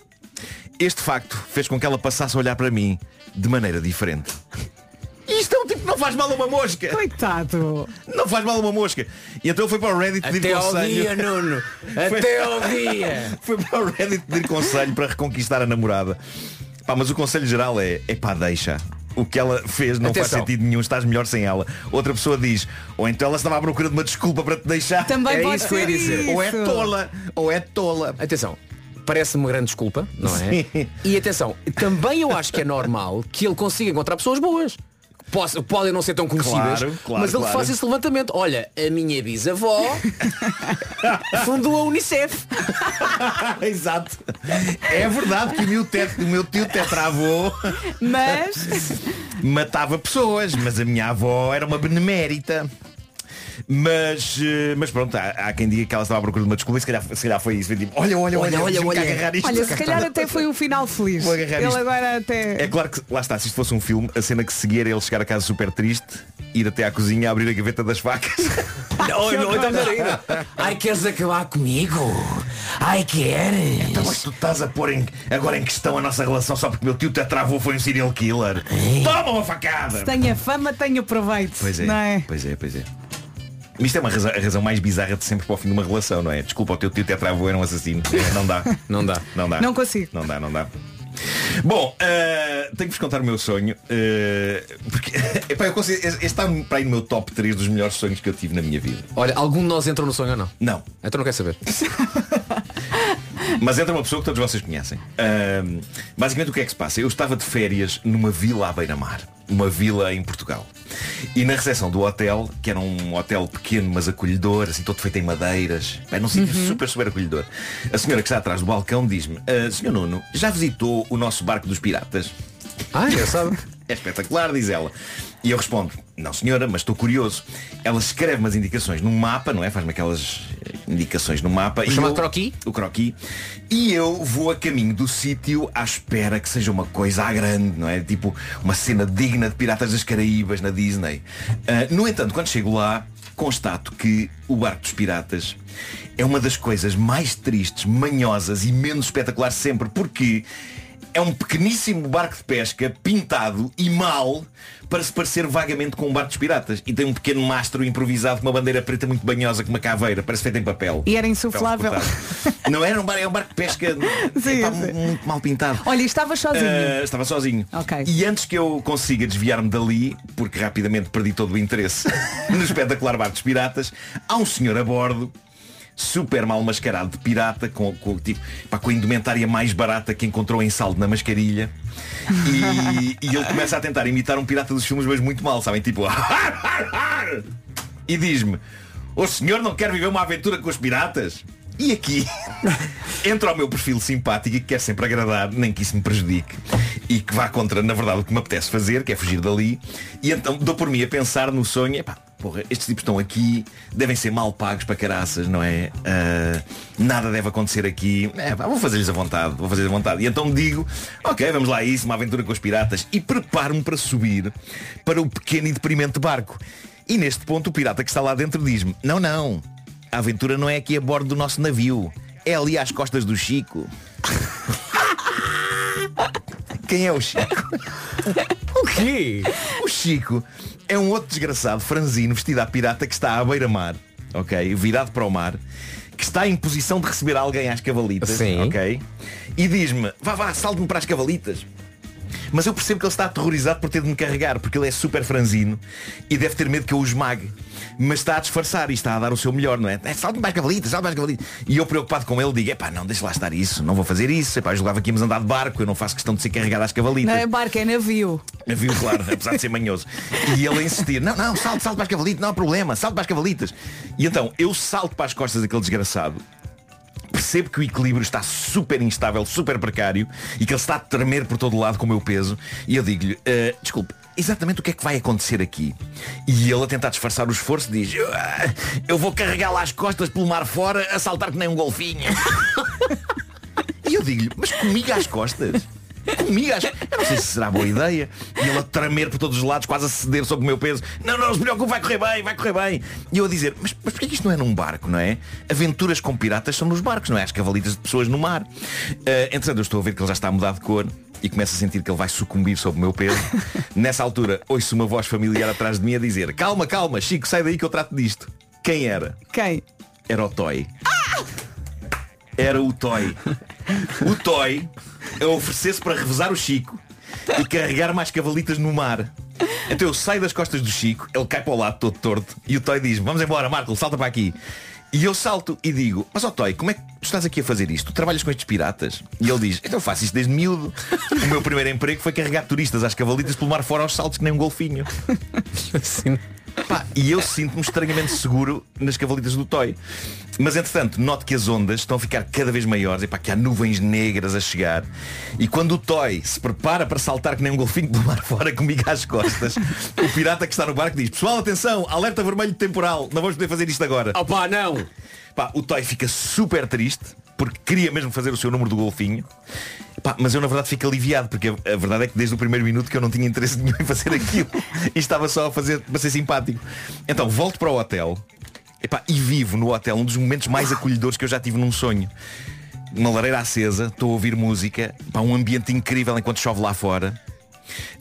Este facto fez com que ela passasse a olhar para mim de maneira diferente. Isto é um tipo que não faz mal a uma mosca. Coitado. Não faz mal a uma mosca. E então foi para o Reddit pedir Até ao conselho. dia, Nuno. Foi- Até ao dia. Foi para o Reddit pedir conselho para reconquistar a namorada. Pá, mas o conselho geral é, é pá, deixa. O que ela fez não faz Atenção. sentido nenhum, estás melhor sem ela. Outra pessoa diz, ou então ela estava à procura de uma desculpa para te deixar. Também É pode isso que eu ia dizer. isso. Ou é tola, ou é tola. Atenção. Parece-me uma grande desculpa, não é? Sim. E atenção, também eu acho que é normal que ele consiga encontrar pessoas boas. Podem não ser tão conhecidas, Claro, claro, mas ele claro. faz esse levantamento. Olha, a minha bisavó fundou a Unicef. Exato. É verdade que o meu, tet- o meu tio tetravô Mas matava pessoas, mas a minha avó era uma benemérita. Mas, eh, mas pronto, há, há quem diga que ela estava à procura de uma desculpa e se calhar, se calhar foi isso. Tipo, olha, olha, olha, Olha, olha, agarrar isto. olha, se calhar até foi um final feliz. Vou agarrar Ele isto. agora até. É claro que, lá está, se isto fosse um filme, a cena que seguir era ele chegar a casa super triste, ir até à cozinha, abrir a gaveta das facas. Não, não, então melhor ainda. Ai, queres acabar comigo? Ai, queres? Então, mas tu estás a pôr em- agora em questão a nossa relação só porque meu tio tetravô foi um serial killer. Toma uma facada! Tenha fama, tenha proveito. Pois é, Não é? pois é, pois é. Isto é uma razão, a razão mais bizarra de sempre para o fim de uma relação, não é? Desculpa, o teu tio tetravô era um assassino. É, não dá. Não dá. Não dá. Não consigo. Não dá, não dá. Bom, eh, tenho que vos contar o meu sonho eh, Porque epá, eu consigo, este está para aí no meu top 3 dos melhores sonhos que eu tive na minha vida Olha, algum de nós entrou no sonho ou não? Não Então não quer saber. Mas entra uma pessoa que todos vocês conhecem Ahm, Basicamente o que é que se passa? Eu estava de férias numa vila à beira-mar Uma vila em Portugal E na recepção do hotel Que era um hotel pequeno mas acolhedor Assim todo feito em madeiras Bem, num sítio super, super acolhedor A senhora que está atrás do balcão diz-me "Ah, Senhor Nuno, já visitou o nosso barco dos piratas? Ah, engraçado. É espetacular, diz ela. E eu respondo, não senhora, mas estou curioso. Ela escreve umas indicações num mapa, não é? Faz-me aquelas eh, indicações no mapa. O chamado eu- croquis? O croquis. E eu vou a caminho do sítio à espera que seja uma coisa à grande, não é? Tipo uma cena digna de Piratas das Caraíbas na Disney. Ah, no entanto, quando chego lá, constato que o barco dos piratas é uma das coisas mais tristes, manhosas e menos espetacular sempre, porque é um pequeníssimo barco de pesca pintado e mal para se parecer vagamente com um barco dos piratas. E tem um pequeno mastro improvisado com uma bandeira preta muito banhosa, com uma caveira, parece feita em papel. E era insuflável. Não era um barco, é um barco de pesca Sim, epá, sim. muito mal pintado. Olha, e estavas sozinho. Ah, estava sozinho. Ok. E antes que eu consiga desviar-me dali, porque rapidamente perdi todo o interesse no espetacular barco dos piratas, há um senhor a bordo, super mal mascarado de pirata, com, com, tipo, pá, com a indumentária mais barata que encontrou em saldo na mascarilha. E, e ele começa a tentar imitar um pirata dos filmes, mas muito mal, sabem? Tipo, e diz-me, o senhor não quer viver uma aventura com os piratas? E aqui entra o meu perfil simpático e que quer sempre agradar, nem que isso me prejudique e que vá contra, na verdade, o que me apetece fazer, que é fugir dali. E então dou por mim a pensar no sonho, epá, porra, estes tipos estão aqui, devem ser mal pagos para caraças, não é? Ah, nada deve acontecer aqui. É, vou fazer-lhes a vontade, vou fazer-lhes a vontade. E então digo, ok, vamos lá a isso, uma aventura com os piratas. E preparo-me para subir para o pequeno e deprimente barco. E neste ponto o pirata que está lá dentro diz-me, não, não, a aventura não é aqui a bordo do nosso navio. É ali às costas do Chico. Quem é o Chico? O quê? O Chico é um outro desgraçado franzino vestido à pirata que está à beira-mar, ok? Virado para o mar, que está em posição de receber alguém às cavalitas, Sim. ok? E diz-me, vá, vá, salte-me para as cavalitas. Mas eu percebo que ele está aterrorizado por ter de me carregar, porque ele é super franzino e deve ter medo que eu o esmague. Mas está a disfarçar e está a dar o seu melhor, não é? é as cavalitas, salte para as cavalitas. E eu preocupado com ele digo, epá, não, deixa lá estar isso, não vou fazer isso. Epá, eu julgava que íamos andar de barco, eu não faço questão de ser carregado às cavalitas. Não é barco, é navio. Viu, claro, apesar de ser manhoso. E ele a insistir, não, não, salto, salto para as cavalitas, não há problema, salto para as cavalitas. E então, eu salto para as costas daquele desgraçado, percebo que o equilíbrio está super instável, super precário, e que ele está a tremer por todo lado com o meu peso, e eu digo-lhe, "Ah, desculpe, exatamente o que é que vai acontecer aqui? E ele a tentar disfarçar o esforço diz, "Ah, eu vou carregá-la às costas pelo mar fora, a saltar que nem um golfinho. E eu digo-lhe, mas comigo às costas? Comigo às... Eu não sei se será boa ideia. E ele a tremer por todos os lados, quase a ceder sobre o meu peso. Não, não, não se preocupe, vai correr bem, vai correr bem. E eu a dizer, mas, mas porquê que isto não é num barco, não é? Aventuras com piratas são nos barcos, não é? As cavalitas de pessoas no mar. Uh, entretanto, eu estou a ver que ele já está a mudar de cor e começo a sentir que ele vai sucumbir sob o meu peso. Nessa altura, ouço uma voz familiar atrás de mim a dizer, calma, calma, Chico, sai daí que eu trato disto. Quem era? Quem? Era o Toy. Era o Toy. O Toy a oferecer-se para revezar o Chico e carregar mais cavalitas no mar. Então eu saio das costas do Chico, ele cai para o lado todo torto e o Toy diz, vamos embora, Marco, salta para aqui. E eu salto e digo, mas ó Toy, como é que tu estás aqui a fazer isto? Tu trabalhas com estes piratas? E ele diz, então faço isto desde miúdo. O meu primeiro emprego foi carregar turistas às cavalitas pelo mar fora aos saltos que nem um golfinho. Pá, e eu sinto-me estranhamente seguro nas cavalitas do Toy. Mas entretanto, noto que as ondas estão a ficar cada vez maiores e pá, que há nuvens negras a chegar. E quando o Toy se prepara para saltar que nem um golfinho do mar fora comigo às costas, o pirata que está no barco diz, pessoal, atenção, alerta vermelho temporal, não vamos poder fazer isto agora. Opá, não! Pá, o Toy fica super triste porque queria mesmo fazer o seu número do golfinho. Pá, mas eu na verdade fico aliviado porque a, verdade é que desde o primeiro minuto que eu não tinha interesse nenhum em fazer aquilo e estava só a fazer para ser simpático. Então volto para o hotel epá, e vivo no hotel um dos momentos mais acolhedores que eu já tive num sonho. Uma lareira acesa, estou a ouvir música, pá, um ambiente incrível enquanto chove lá fora.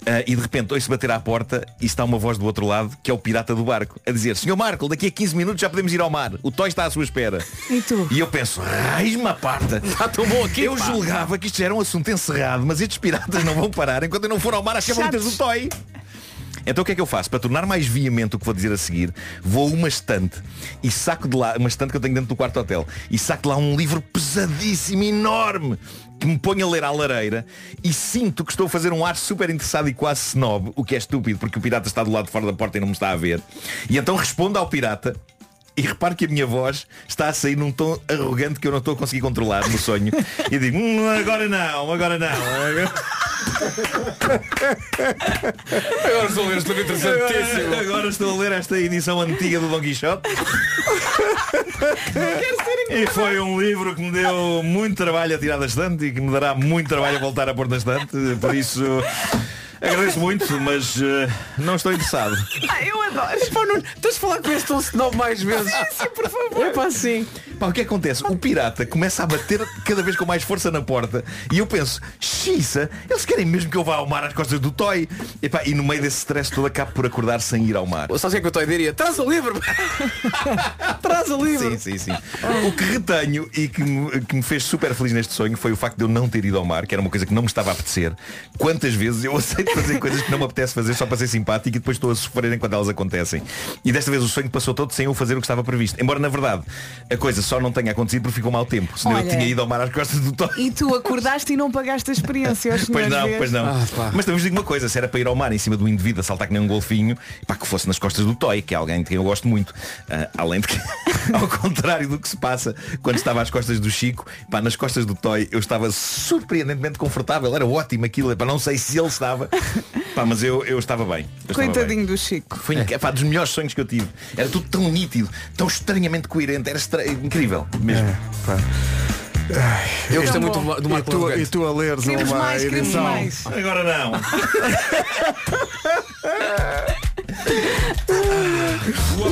Ah, e de repente ouço bater à porta e está uma voz do outro lado, que é o pirata do barco, a dizer, Senhor Marco, daqui a 15 minutos já podemos ir ao mar. O Toy está à sua espera. E tu? E eu penso, raiz-me a parta. Está tão bom aqui. Eu pá. julgava que isto já era um assunto encerrado, mas estes piratas não vão parar enquanto eu não for ao mar às cavalitas do. Toy. Então o que é que eu faço? Para tornar mais veemente o que vou dizer a seguir, vou a uma estante e saco de lá, uma estante que eu tenho dentro do quarto hotel, e saco de lá um livro pesadíssimo, enorme, que me ponho a ler à lareira e sinto que estou a fazer um ar super interessado e quase snob, o que é estúpido, porque o pirata está do lado de fora da porta e não me está a ver. E então respondo ao pirata e reparo que a minha voz está a sair num tom arrogante que eu não estou a conseguir controlar no sonho. E digo, "Hum, agora não, agora não. Agora estou a ler este livro interessantíssimo. Agora, agora estou a ler esta edição antiga do Don Quixote. E foi um livro que me deu muito trabalho a tirar da estante e que me dará muito trabalho a voltar a pôr da estante. Por isso, agradeço muito, mas eh, não estou interessado. Ah, eu adoro. Pá, Nuno, tens de falar com este tom snob mais vezes. Sim, por favor. É sim. Pá, o que acontece? O pirata começa a bater cada vez com mais força na porta e eu penso, xiça, eles querem mesmo que eu vá ao mar às costas do Toy. E, pá, e no meio desse stress todo acabo por acordar sem ir ao mar. O que é que estou a diria? Traz o livro. Traz o livro. Sim, sim, sim. O que retenho e que me, que me fez super feliz neste sonho foi o facto de eu não ter ido ao mar, que era uma coisa que não me estava a apetecer. Quantas vezes eu aceito fazer coisas que não me apetece fazer só para ser simpático e depois estou a sofrer enquanto elas acontecem. E desta vez o sonho passou todo sem eu fazer o que estava previsto. Embora, na verdade, a coisa só não tenha acontecido porque ficou mau tempo. Senão eu Olha. tinha ido ao mar às costas do Toy. E tu acordaste e não pagaste a experiência aos Pois não, pois não. Ah. Mas também vos digo uma coisa, se era para ir ao mar em cima de um indivíduo a saltar que nem um golfinho, pá, que fosse nas costas do Toy, que é alguém de quem eu gosto muito. Ah, além de que, ao contrário do que se passa quando estava às costas do Chico, pá, nas costas do Toy eu estava surpreendentemente confortável, era ótimo aquilo, pá, não sei se ele estava, pá, mas eu, eu estava bem. Eu estava bem. Coitadinho do Chico. Foi inc- pá, dos melhores sonhos que eu tive. Era tudo tão nítido, tão estranhamente coerente, era estra- incrível mesmo. Eu gostei Tão muito bom. do, do E Marco tu, e tu a leres Queremos uma mais, edição. mais. Agora não.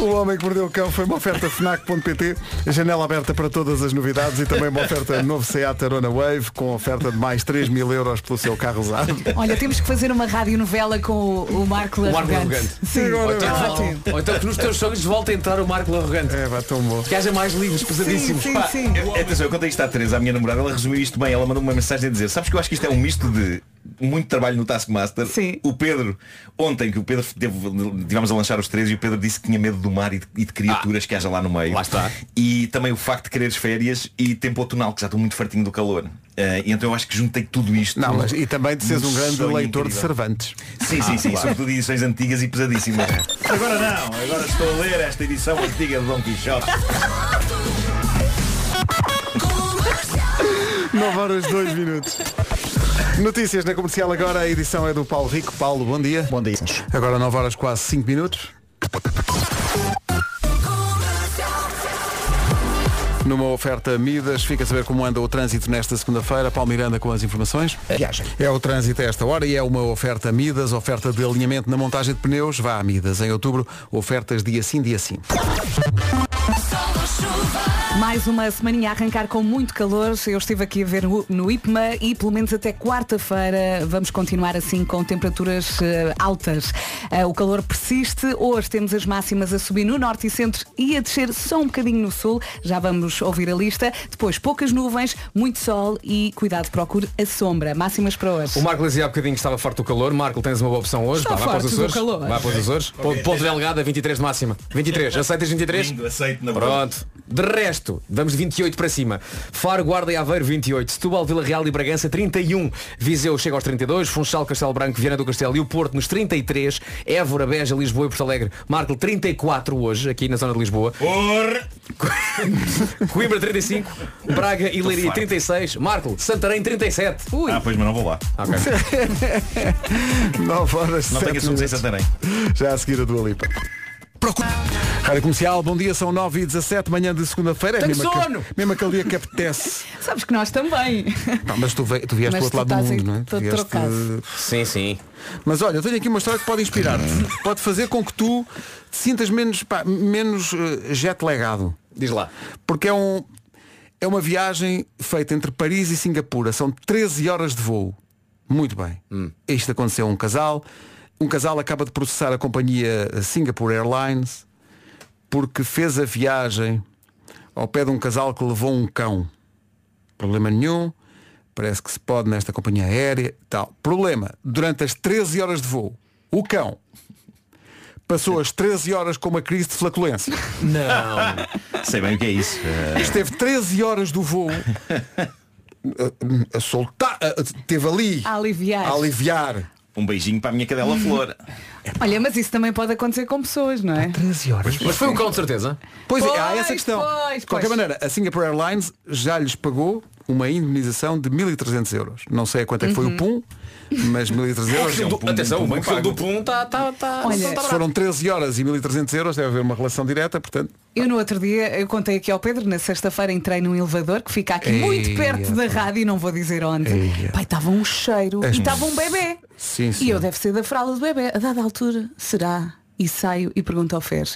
O Homem que Mordeu o Cão foi uma oferta FNAC.pt, janela aberta para todas as novidades e também uma oferta novo Seat Arona Wave com oferta de mais 3 mil euros pelo seu carro usado. Olha, temos que fazer uma radionovela com o, o Marco O Marco Arrogante. Arrogante. Sim, Agora Ou então, é ou então que nos teus sonhos volte a entrar o Marco Arrogante. É, vai tão bom. Que haja mais livros Sim, pesadíssimos. sim, Pá, sim. Eu- Atenção, eu contei isto à Teresa, a minha namorada, ela resumiu isto bem. Ela mandou uma mensagem a dizer, sabes que eu acho que isto é um misto de muito trabalho no Taskmaster. Sim. O Pedro, ontem que o Pedro teve, tivemos a lançar os três e o Pedro disse que tinha medo do mar e de, e de criaturas que haja lá no meio. lá está. E também o facto de quereres férias e tempo outonal, que já estou muito fartinho do calor. E então eu acho que juntei tudo isto. Não, mas e também de seres um grande leitor de incrível. Cervantes. Sim, sim, sim, sobretudo edições antigas e pesadíssimas. Agora não, agora estou a ler esta edição antiga de Dom Quixote. 9 horas 2 minutos. Notícias na comercial agora, a edição é do Paulo Rico. Paulo, bom dia. Bom dia. Agora 9 horas quase 5 minutos. Numa oferta Midas, fica a saber como anda o trânsito nesta segunda-feira. Paulo Miranda com as informações. Viagem. É o trânsito a esta hora e é uma oferta Midas, oferta de alinhamento na montagem de pneus. Vá a Midas. Em outubro, ofertas dia sim, dia sim. Mais uma semaninha a arrancar com muito calor. Eu estive aqui a ver no- IPMA e pelo menos até quarta-feira vamos continuar assim com temperaturas eh, altas. Eh, o calor persiste. Hoje temos as máximas a subir no norte e centro e a descer só um bocadinho no sul. Já vamos ouvir a lista. Depois poucas nuvens, muito sol e cuidado, procure a sombra. Máximas para hoje. O Marco dizia há bocadinho que estava forte do calor. Marco, tens uma boa opção hoje. Vá, vai para os Açores. calor. Vai para os Açores. Ponto, ponto delegada, 23 de máxima. 23. Aceitas 23? Lindo, aceito na. Pronto. De resto, vamos de 28 para cima. Faro, Guarda e Aveiro, 28. Setúbal, Vila Real e Bragança, 31. Viseu chega aos 32. Funchal, Castelo Branco, Viana do Castelo e o Porto nos 33. Évora, Beja, Lisboa e Porto Alegre. Marco, 34 hoje, aqui na zona de Lisboa. Por... Coimbra, 35. Braga e Leiria, farto. 36. Marco, Santarém, 37. Ui, Ah, pois, mas não vou lá. Ok. 9 horas Não 7 tenho assuntos em. Santarém. Já a seguir a Dua Lipa. Rádio Comercial, bom dia, são 9 e 17 manhã de segunda-feira. É Tenho mesmo aquele- sono! mesmo aquele dia que apetece. sabes que nós também. Pá, mas tu, ve- tu vieste Mas do outro lado do mundo, não é? Tu vieste- trocado. Sim, sim. Mas olha, eu tenho aqui uma história que pode inspirar-te. pode fazer com que tu te sintas menos, pá, menos eh, jet lagado. Diz lá. Porque é, um, é uma viagem feita entre Paris e Singapura. São 13 horas de voo. Muito bem. Isto aconteceu a um casal. Um casal acaba de processar a companhia Singapore Airlines porque fez a viagem ao pé de um casal que levou um cão. Problema nenhum. Parece que se pode nesta companhia aérea e tal. Problema, durante as 13 horas de voo, o cão passou as 13 horas com uma crise de flatulência. Não. Sei bem o que é isso. Esteve 13 horas do voo a, a soltar, a- esteve ali A aliviar. a aliviar. Um beijinho para a minha cadela Flor. Olha, mas isso também pode acontecer com pessoas, não é? 13 horas. Mas foi um cão de certeza. Pois, é, há Pois, essa questão. pois, de qualquer pois. maneira, a Singapore Airlines já lhes pagou uma indemnização de 1.300 euros. Não sei a quanto é que foi Uhum. o PUM, mas 1.300 euros. É um pum, Atenção, pum, o perfil do. Pum está tá, tá, Olha, tá Se barato. foram 13 horas e 1.300 euros, deve haver uma relação direta, portanto. Eu no outro dia, eu contei aqui ao Pedro, na sexta-feira entrei num elevador que fica aqui Ei, muito perto da rádio, não vou dizer onde. Ei. Pai, estava um cheiro As- e estava um bebê. Sim, sim. E eu deve ser da fralda do bebê. A dada altura, será? E saio e pergunto ao Fer,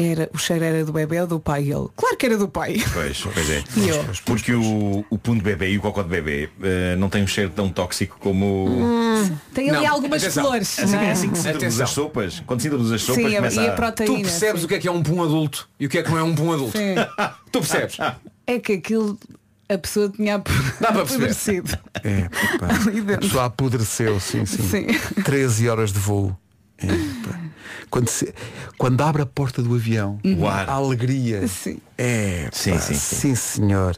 era, o cheiro era do bebê ou do pai? E Ele, claro que era do pai. Pois, pois é. E eu? Porque o, o pum de bebê e o cocó de bebê eh, não tem um cheiro tão tóxico como. Tem ali Não, algumas atenção. flores. Assim, não é? assim que se introduz as sopas. Quando se introduz as sopas Sim, começa e a a... proteína. Tu percebes sim. o que é que é um pum adulto e o que é que não é um pum adulto. Sim. Tu percebes? É que aquilo a pessoa tinha Dá para perceber. apodrecido. É, A pessoa apodreceu, sim, sim. Sim. 13 horas de voo. É. quando, se- quando abre a porta do avião, O ar. a alegria. Sim. É, Sim, pá, sim, sim. sim, senhor.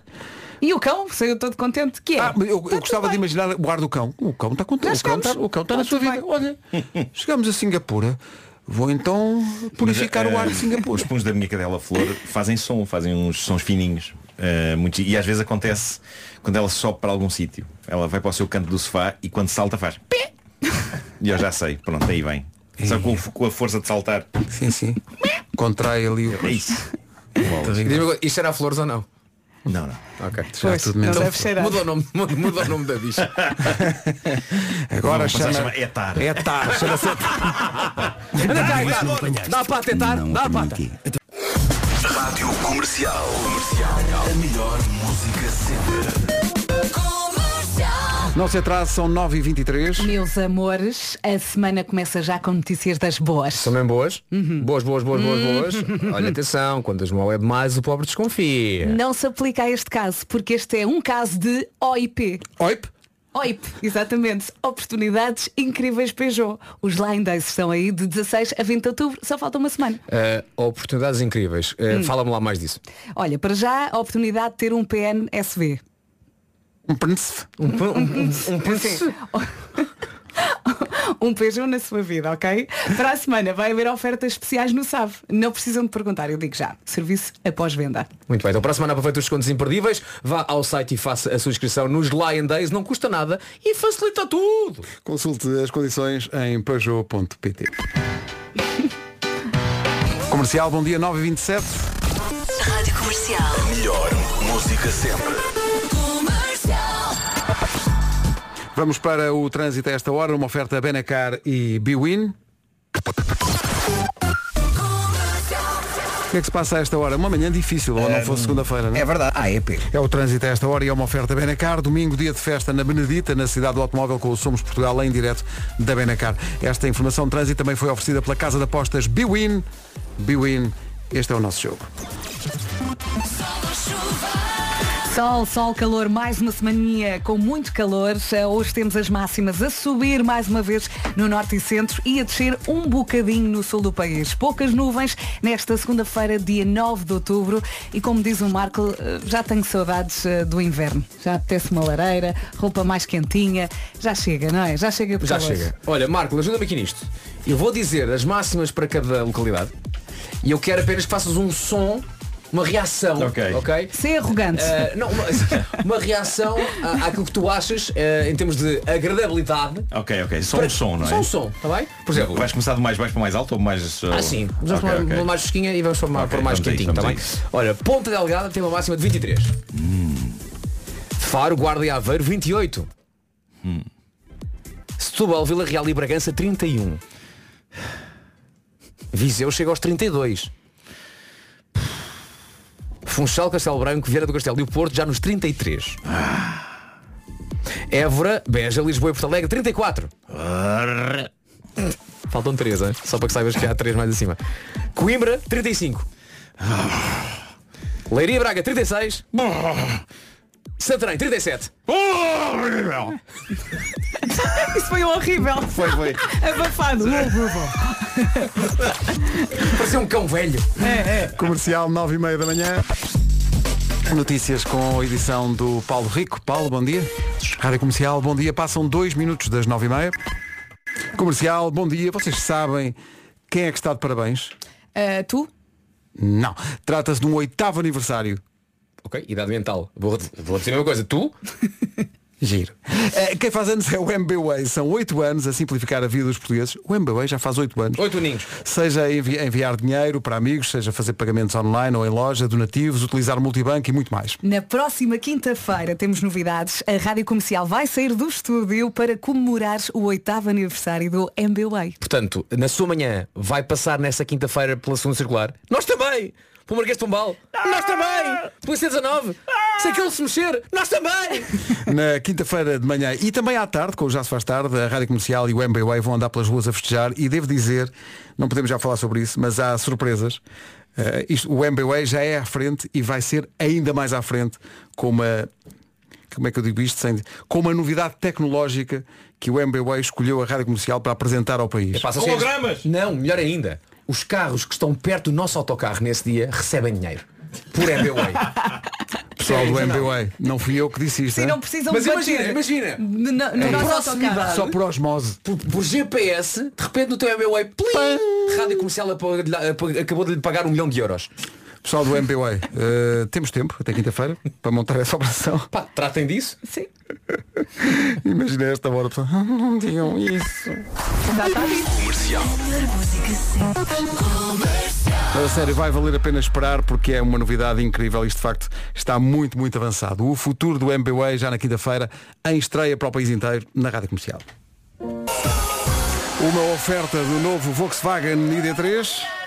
E o cão, saiu todo contente. Que é? Ah, eu, eu gostava de imaginar o ar do cão. O cão está contente. O cão está, o cão está Tá na sua vida. bem. Olha, chegamos a Singapura. Vou então purificar Mas, o ar eh, de Singapura. Os puns da minha cadela Flor fazem som, fazem uns sons fininhos. eh, muito- e às vezes acontece quando ela sobe para algum sítio. Ela vai para o seu canto do sofá e quando salta faz pé. E eu já sei, pronto, aí vem. Só com, com a força de saltar. Sim, sim. Contrai ali o. É isso. Coisa, Isto era flores ou não? Não, não. Ok. Já Pois, tudo não deve cheirar. Muda o nome, muda, muda o nome da bicha. Agora a chama. chamar Etar. É tar, chama-se Anda cá, Etar. Dá a pata, Etar. Dá a pata. Rádio Comercial. Comercial. A melhor música sempre. Não se atrase, são 9h23. Meus amores, a semana começa já com notícias das boas. São bem boas? Boas, boas, boas, boas, boas. Olha, atenção, quando as mal é demais, o pobre desconfia. Não se aplica a este caso, porque este é um caso de OIP. Oip. OIP, exatamente. Oportunidades incríveis Peugeot. Os Line Days estão aí de 16 a 20 de outubro, só falta uma semana. Uh, oportunidades incríveis. Uh, Fala-me lá mais disso. Olha, para já a oportunidade de ter um PNSV. Um príncipe. Um, um, um, um, Sim. um Peugeot na sua vida, ok? Para a semana vai haver ofertas especiais no SAV. Não precisam de perguntar, eu digo já. Serviço após venda. Muito bem, então para a semana aproveita os descontos imperdíveis, vá ao site e faça a sua inscrição nos Lion Days, não custa nada e facilita tudo. Consulte as condições em peugeot.pt. Comercial, bom dia 9h27. Rádio Comercial. Melhor música sempre. Vamos para o trânsito a esta hora, uma oferta Benacar e Biwin. O que é que se passa a esta hora? Uma manhã difícil, ou não fosse segunda-feira, não é? É verdade. Ah, é P. É o trânsito a esta hora e é uma oferta Benacar. Domingo, dia de festa na Benedita, na cidade do automóvel com o Somos Portugal, em direto da Benacar. Esta informação de trânsito também foi oferecida pela Casa de Apostas Biwin. Biwin, este é o nosso jogo. Sol, sol, calor, mais uma semaninha com muito calor. Hoje temos as máximas a subir mais uma vez no norte e centro e a descer um bocadinho no sul do país. Poucas nuvens nesta segunda-feira, dia 9 de outubro. E como diz o Marco, eh, já tenho saudades eh, do inverno. Já apetece uma lareira, roupa mais quentinha. Já chega, não é? Já chega por Já calor. chega. Olha, Marco, ajuda-me aqui nisto. Eu vou dizer as máximas para cada localidade e eu quero apenas que faças um som, uma reação. Ok. ok? Ser arrogante. Eh, não, uma, uma reação à- àquilo que tu achas eh, em termos de agradabilidade. Ok, ok. Só um som, não é? Só um som, está bem? Por exemplo, Vais começar do mais baixo para mais alto ou mais. Ah, sim. Vamos Ok, para ok. uma mais fresquinha e vamos para, uma- Ok, para mais quentinho, está bem? vamos a Olha, Ponta Delgada tem uma máxima de 23. Faro, Guarda e Aveiro, 28. Setúbal, Vila Real e Bragança, 31. Viseu chega aos 32. Funchal, Castelo Branco, Vieira do Castelo e o Porto já nos 33. Évora, Beja, Lisboa e Porto Alegre 34. Faltam 3, hein? só para que saibas que há 3 mais acima. Coimbra 35. Leiria Braga 36. Santarém 37. Isso foi horrível. Foi, foi. Abafado. Parecia um cão velho. É, é. Comercial 9 e meia da manhã. Notícias com a edição do Paulo Rico. Paulo, bom dia. Rádio Comercial, bom dia. Passam dois minutos das 9 e meia. Comercial, bom dia. Vocês sabem quem é que está de parabéns? Ah, tu? Não. Trata-se de um oitavo aniversário. Ok, idade mental. Vou, vou dizer uma coisa. Tu? Giro. Eh, quem faz anos é o MBWay. São oito anos a simplificar a vida dos portugueses. O MBWay já faz oito anos. Oito aninhos. Seja envi- enviar dinheiro para amigos, seja fazer pagamentos online ou em loja, donativos, utilizar multibanco e muito mais. Na próxima quinta-feira temos novidades. A Rádio Comercial vai sair do estúdio para comemorar o oitavo aniversário do MBWay. Portanto, na sua manhã vai passar nessa quinta-feira pela segunda circular. Nós também! Para o Marquês de Pombal. Nós também! Pela C19. Se aquele se mexer, nós também! Na quinta-feira de manhã e também à tarde, com o Já se faz tarde, a Rádio Comercial e o MBWay vão andar pelas ruas a festejar e devo dizer, não podemos já falar sobre isso, mas há surpresas. Eh, isto, o MBWay já é à frente e vai ser ainda mais à frente com uma como é que eu digo isto sem com uma novidade tecnológica que o MBWay escolheu a Rádio Comercial para apresentar ao país. Passa a ser- Não, melhor ainda. Os carros que estão perto do nosso autocarro nesse dia recebem dinheiro. Por MBWay. Pessoal do MBWay, não fui eu que disse isto. Sim, hein? não precisam Mas imagina, imagina. No, no, Em nosso autocarro. Só por osmose. Por, por GPS, de repente no teu MBWay, plim, Rádio Comercial acabou de lhe pagar um milhão de euros. Pessoal do MBWay, eh, temos tempo até quinta-feira para montar essa operação. Pá, tratem disso. Sim. Imagina esta hora, pessoal. "Ah, Não digam isso. Comercial. A sério, vai valer a pena esperar porque é uma novidade incrível. Isto de facto está muito, muito avançado. O futuro do MBWay já na quinta-feira, em estreia para o país inteiro, na Rádio Comercial. Uma oferta do novo Volkswagen ID3.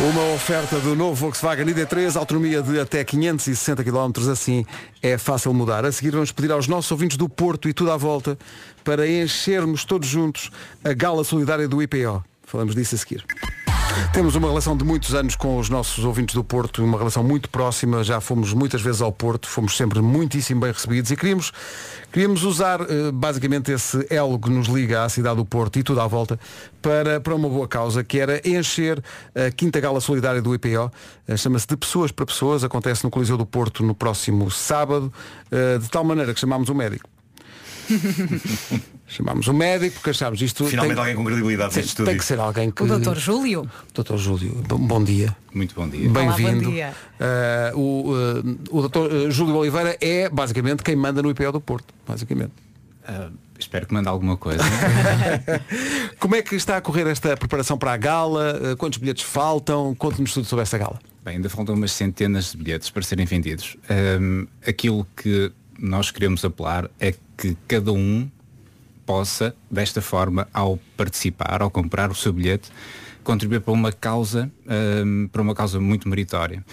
Uma oferta do novo Volkswagen ID3, autonomia de até 560 km, assim é fácil mudar. A seguir vamos pedir aos nossos ouvintes do Porto e tudo à volta para enchermos todos juntos a gala solidária do IPO. Falamos disso a seguir. Temos uma relação de muitos anos com os nossos ouvintes do Porto, uma relação muito próxima, já fomos muitas vezes ao Porto, fomos sempre muitíssimo bem recebidos e queríamos, queríamos usar eh, basicamente esse elo que nos liga à cidade do Porto e tudo à volta para, para uma boa causa, que era encher a quinta gala solidária do IPO, eh, chama-se de Pessoas para Pessoas, acontece no Coliseu do Porto no próximo sábado, eh, de tal maneira que chamámos o médico. chamámos o médico porque achámos isto Finalmente tem- alguém com credibilidade tem, tem que ser alguém que O doutor Júlio. Doutor Júlio, bom, bom dia. Muito bom dia. Bem-vindo. Uh, o, uh, o doutor uh, Júlio Oliveira é basicamente quem manda no IPO do Porto, basicamente. Ah, espero que mande alguma coisa. Como é que está a correr esta preparação para a gala? Uh, quantos bilhetes faltam? Conte-nos tudo sobre esta gala. Bem, ainda faltam umas centenas de bilhetes para serem vendidos. Ahm, aquilo que nós queremos apelar é que cada um possa, desta forma, ao participar, ao comprar o seu bilhete, contribuir para uma causa, ahm, para uma causa muito meritória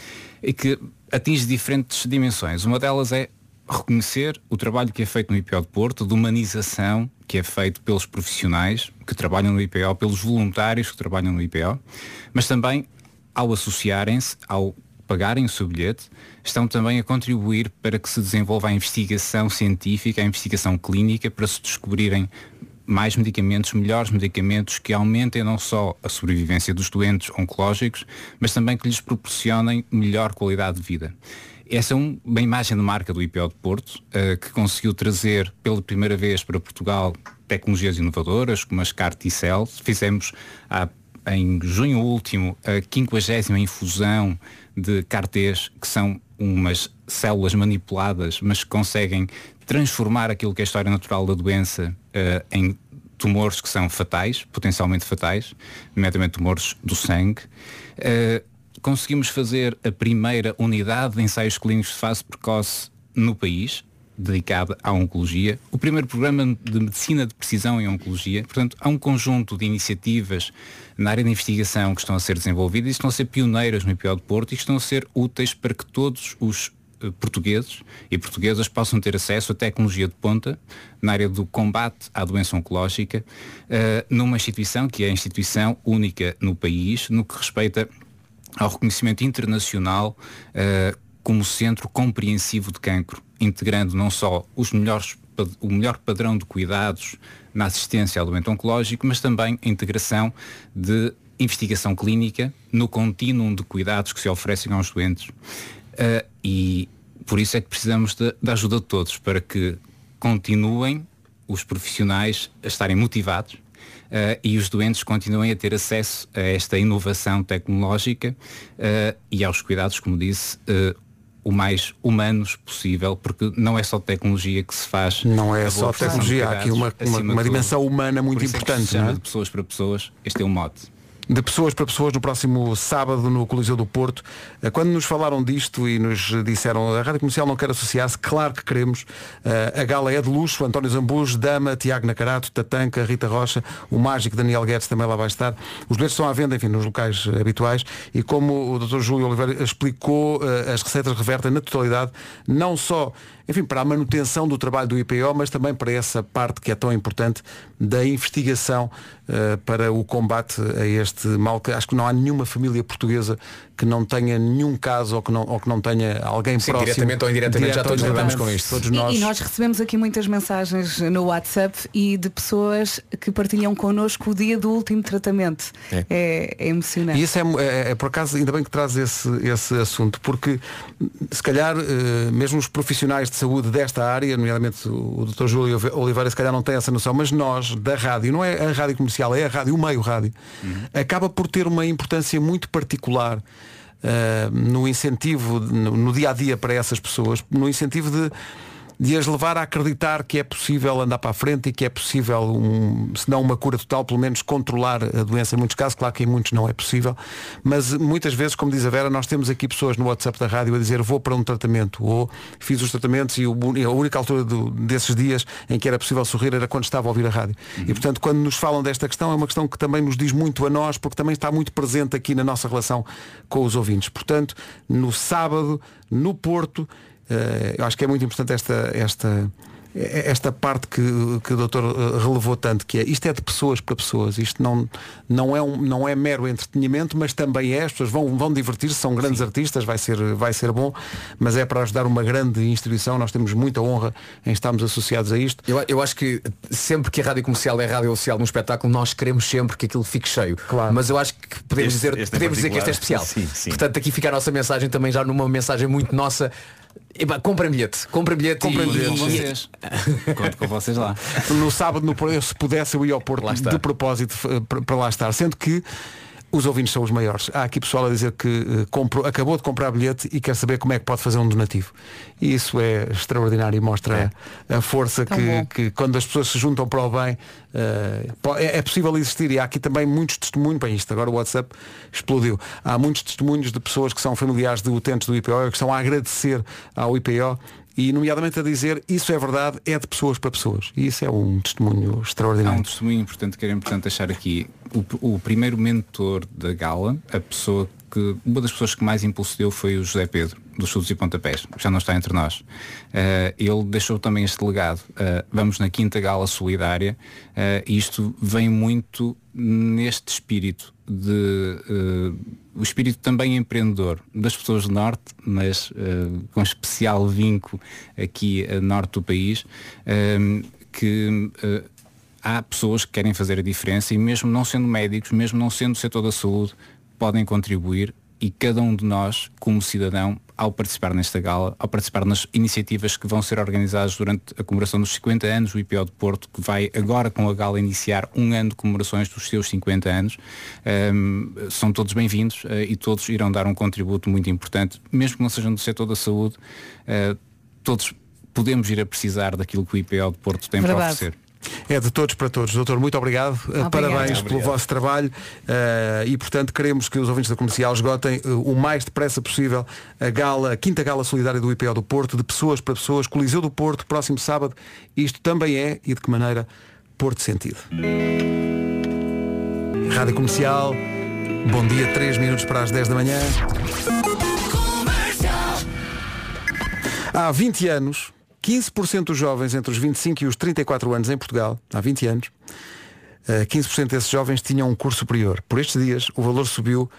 e que atinge diferentes dimensões. Uma delas é reconhecer o trabalho que é feito no IPO de Porto, de humanização que é feito pelos profissionais que trabalham no IPO, pelos voluntários que trabalham no IPO, mas também ao associarem-se, ao pagarem o seu bilhete, estão também a contribuir para que se desenvolva a investigação científica, a investigação clínica, para se descobrirem mais medicamentos, melhores medicamentos que aumentem não só a sobrevivência dos doentes oncológicos, mas também que lhes proporcionem melhor qualidade de vida. Essa é um- uma imagem de marca do IPO de Porto, eh, que conseguiu trazer pela primeira vez para Portugal tecnologias inovadoras, como as CAR T-Cell. Fizemos há em junho último a 50 infusão de CAR-Ts, que são umas células manipuladas, mas que conseguem transformar aquilo que é a história natural da doença eh, em tumores que são fatais, potencialmente fatais, nomeadamente tumores do sangue. Eh, conseguimos fazer a primeira unidade de ensaios clínicos de fase precoce no país, dedicada à oncologia, o primeiro programa de medicina de precisão em oncologia. Portanto, há um conjunto de iniciativas na área de investigação que estão a ser desenvolvidas e estão a ser pioneiras no IPO de Porto e que estão a ser úteis para que todos os eh, portugueses e portuguesas possam ter acesso a tecnologia de ponta na área do combate à doença oncológica eh, numa instituição que é a instituição única no país no que respeita ao reconhecimento internacional eh, como centro compreensivo de cancro, integrando não só os melhores, o melhor padrão de cuidados na assistência ao doente oncológico, mas também a integração de investigação clínica no contínuo de cuidados que se oferecem aos doentes. Eh, e por isso é que precisamos da ajuda de todos para que continuem os profissionais a estarem motivados eh, e os doentes continuem a ter acesso a esta inovação tecnológica eh, e aos cuidados, como disse, eh, o mais humanos possível, porque não é só tecnologia que se faz. Não é só tecnologia, há aqui uma- uma- uma dimensão humana muito Por isso é se importante, chama não é? de pessoas para pessoas, este é o mote. De pessoas para pessoas no próximo sábado no Coliseu do Porto. Eh, Quando nos falaram disto e nos disseram a Rádio Comercial não quer associar-se, claro que queremos. Eh, A gala é de luxo, António Zambujo, Dama, Tiago Nacarato, Tatanca, Rita Rocha, o mágico Daniel Guedes também lá vai estar. Os bilhetes estão à venda, enfim, nos locais habituais e como o Dr. Júlio Oliveira explicou, eh, as receitas revertem na totalidade, não só enfim, para a manutenção do trabalho do IPO, mas também para essa parte que é tão importante da investigação eh, para o combate a este mal que acho que não há nenhuma família portuguesa que não tenha nenhum caso ou que não, ou que não tenha alguém Sim, próximo. diretamente ou indiretamente, já todos lidamos com isto. Todos E- nós. E, nós recebemos aqui muitas mensagens no WhatsApp e de pessoas que partilham connosco o dia do último tratamento. É. É, é emocionante. E isso é, é- é, por acaso, ainda bem que traz esse, esse assunto, porque se calhar eh, mesmo os profissionais de saúde desta área, nomeadamente o, Dr. Júlio Oliveira, se calhar não tem essa noção, mas nós, da rádio, não é a rádio comercial, é a rádio, o meio rádio, acaba por ter uma importância muito particular eh, no incentivo, no, no dia a dia para essas pessoas, no incentivo de de as levar a acreditar que é possível andar para a frente e que é possível, um, se não uma cura total, pelo menos controlar a doença em muitos casos, claro que em muitos não é possível, mas muitas vezes, como diz a Vera, nós temos aqui pessoas no WhatsApp da rádio a dizer vou para um tratamento, ou fiz os tratamentos e, a única altura do- desses dias em que era possível sorrir era quando estava a ouvir a rádio. E portanto, quando nos falam desta questão, é uma questão que também nos diz muito a nós, porque também está muito presente aqui na nossa relação com os ouvintes. Portanto, no sábado, no Porto, eu acho que é muito importante esta, esta, esta parte que, que o doutor eh, relevou tanto, que é isto é de pessoas para pessoas, isto não, não, é, um, não é mero entretenimento, mas também é, as pessoas vão, vão divertir-se, são grandes artistas, vai ser, vai ser bom, mas é para ajudar uma grande instituição, nós temos muita honra em estarmos associados a isto. Eu, eu acho que sempre que a rádio comercial é rádio oficial num espetáculo, nós queremos sempre que aquilo fique cheio. Mas eu acho que podemos, Este- dizer, este em podemos dizer que este é especial. Sim, sim. Portanto, aqui fica a nossa mensagem também já numa mensagem muito nossa. Epá, comprem bilhete, comprem bilhete Comprem e, bilhete. Com vocês. Conto com vocês lá. No sábado, no, Porto, eu, se pudesse, eu ia ao Porto está. de propósito eh, para lá estar. Sendo que os ouvintes são os maiores. Há aqui pessoal a dizer que eh, comprou, acabou de comprar bilhete e quer saber como é que pode fazer um donativo. E isso é extraordinário e mostra a, a força que, que quando as pessoas se juntam para o bem po- é, é possível existir. E há aqui também muitos testemunhos, bem isto, agora o WhatsApp explodiu. Há muitos testemunhos de pessoas que são familiares de utentes do IPO e que estão a agradecer ao IPO e nomeadamente a dizer isso é verdade, é de pessoas para pessoas. E isso é um testemunho Há um extraordinário. testemunho importante que era importante deixar aqui. O, o primeiro mentor da gala, a pessoa que, uma das pessoas que mais impulso deu foi o José Pedro, dos Chutes e Pontapés, que já não está entre nós. Eh, ele deixou também este legado. Eh, vamos na quinta gala solidária eh, e isto vem muito neste espírito de o espírito também empreendedor das pessoas do norte, mas com especial vinco aqui a norte do país, que há pessoas que querem fazer a diferença e mesmo não sendo médicos, mesmo não sendo do setor da saúde, podem contribuir e cada um de nós, como cidadão, ao participar nesta gala, ao participar nas iniciativas que vão ser organizadas durante a comemoração dos 50 anos do IPO de Porto, que vai agora com a gala iniciar um ano de comemorações dos seus 50 anos, Ahm, são todos bem-vindos eh, e todos irão dar um contributo muito importante, mesmo que não sejam do setor da saúde, eh, todos podemos ir a precisar daquilo que o IPO de Porto tem para Verdade. oferecer. É de todos para todos. Doutor, muito obrigado. Obrigada. Parabéns pelo vosso trabalho uh, e, portanto, queremos que os ouvintes da comercial esgotem uh, o mais depressa possível a gala, a quinta gala solidária do IPO do Porto, de pessoas para pessoas, Coliseu do Porto, próximo sábado. Isto também é, e de que maneira, Porto Sentido. Rádio Comercial, bom dia, 3 minutos para as 10 da manhã. Há 20 anos, 15% dos jovens entre os 25 e os 34 anos em Portugal, há 20 anos, eh, 15% desses jovens tinham um curso superior. Por estes dias, o valor subiu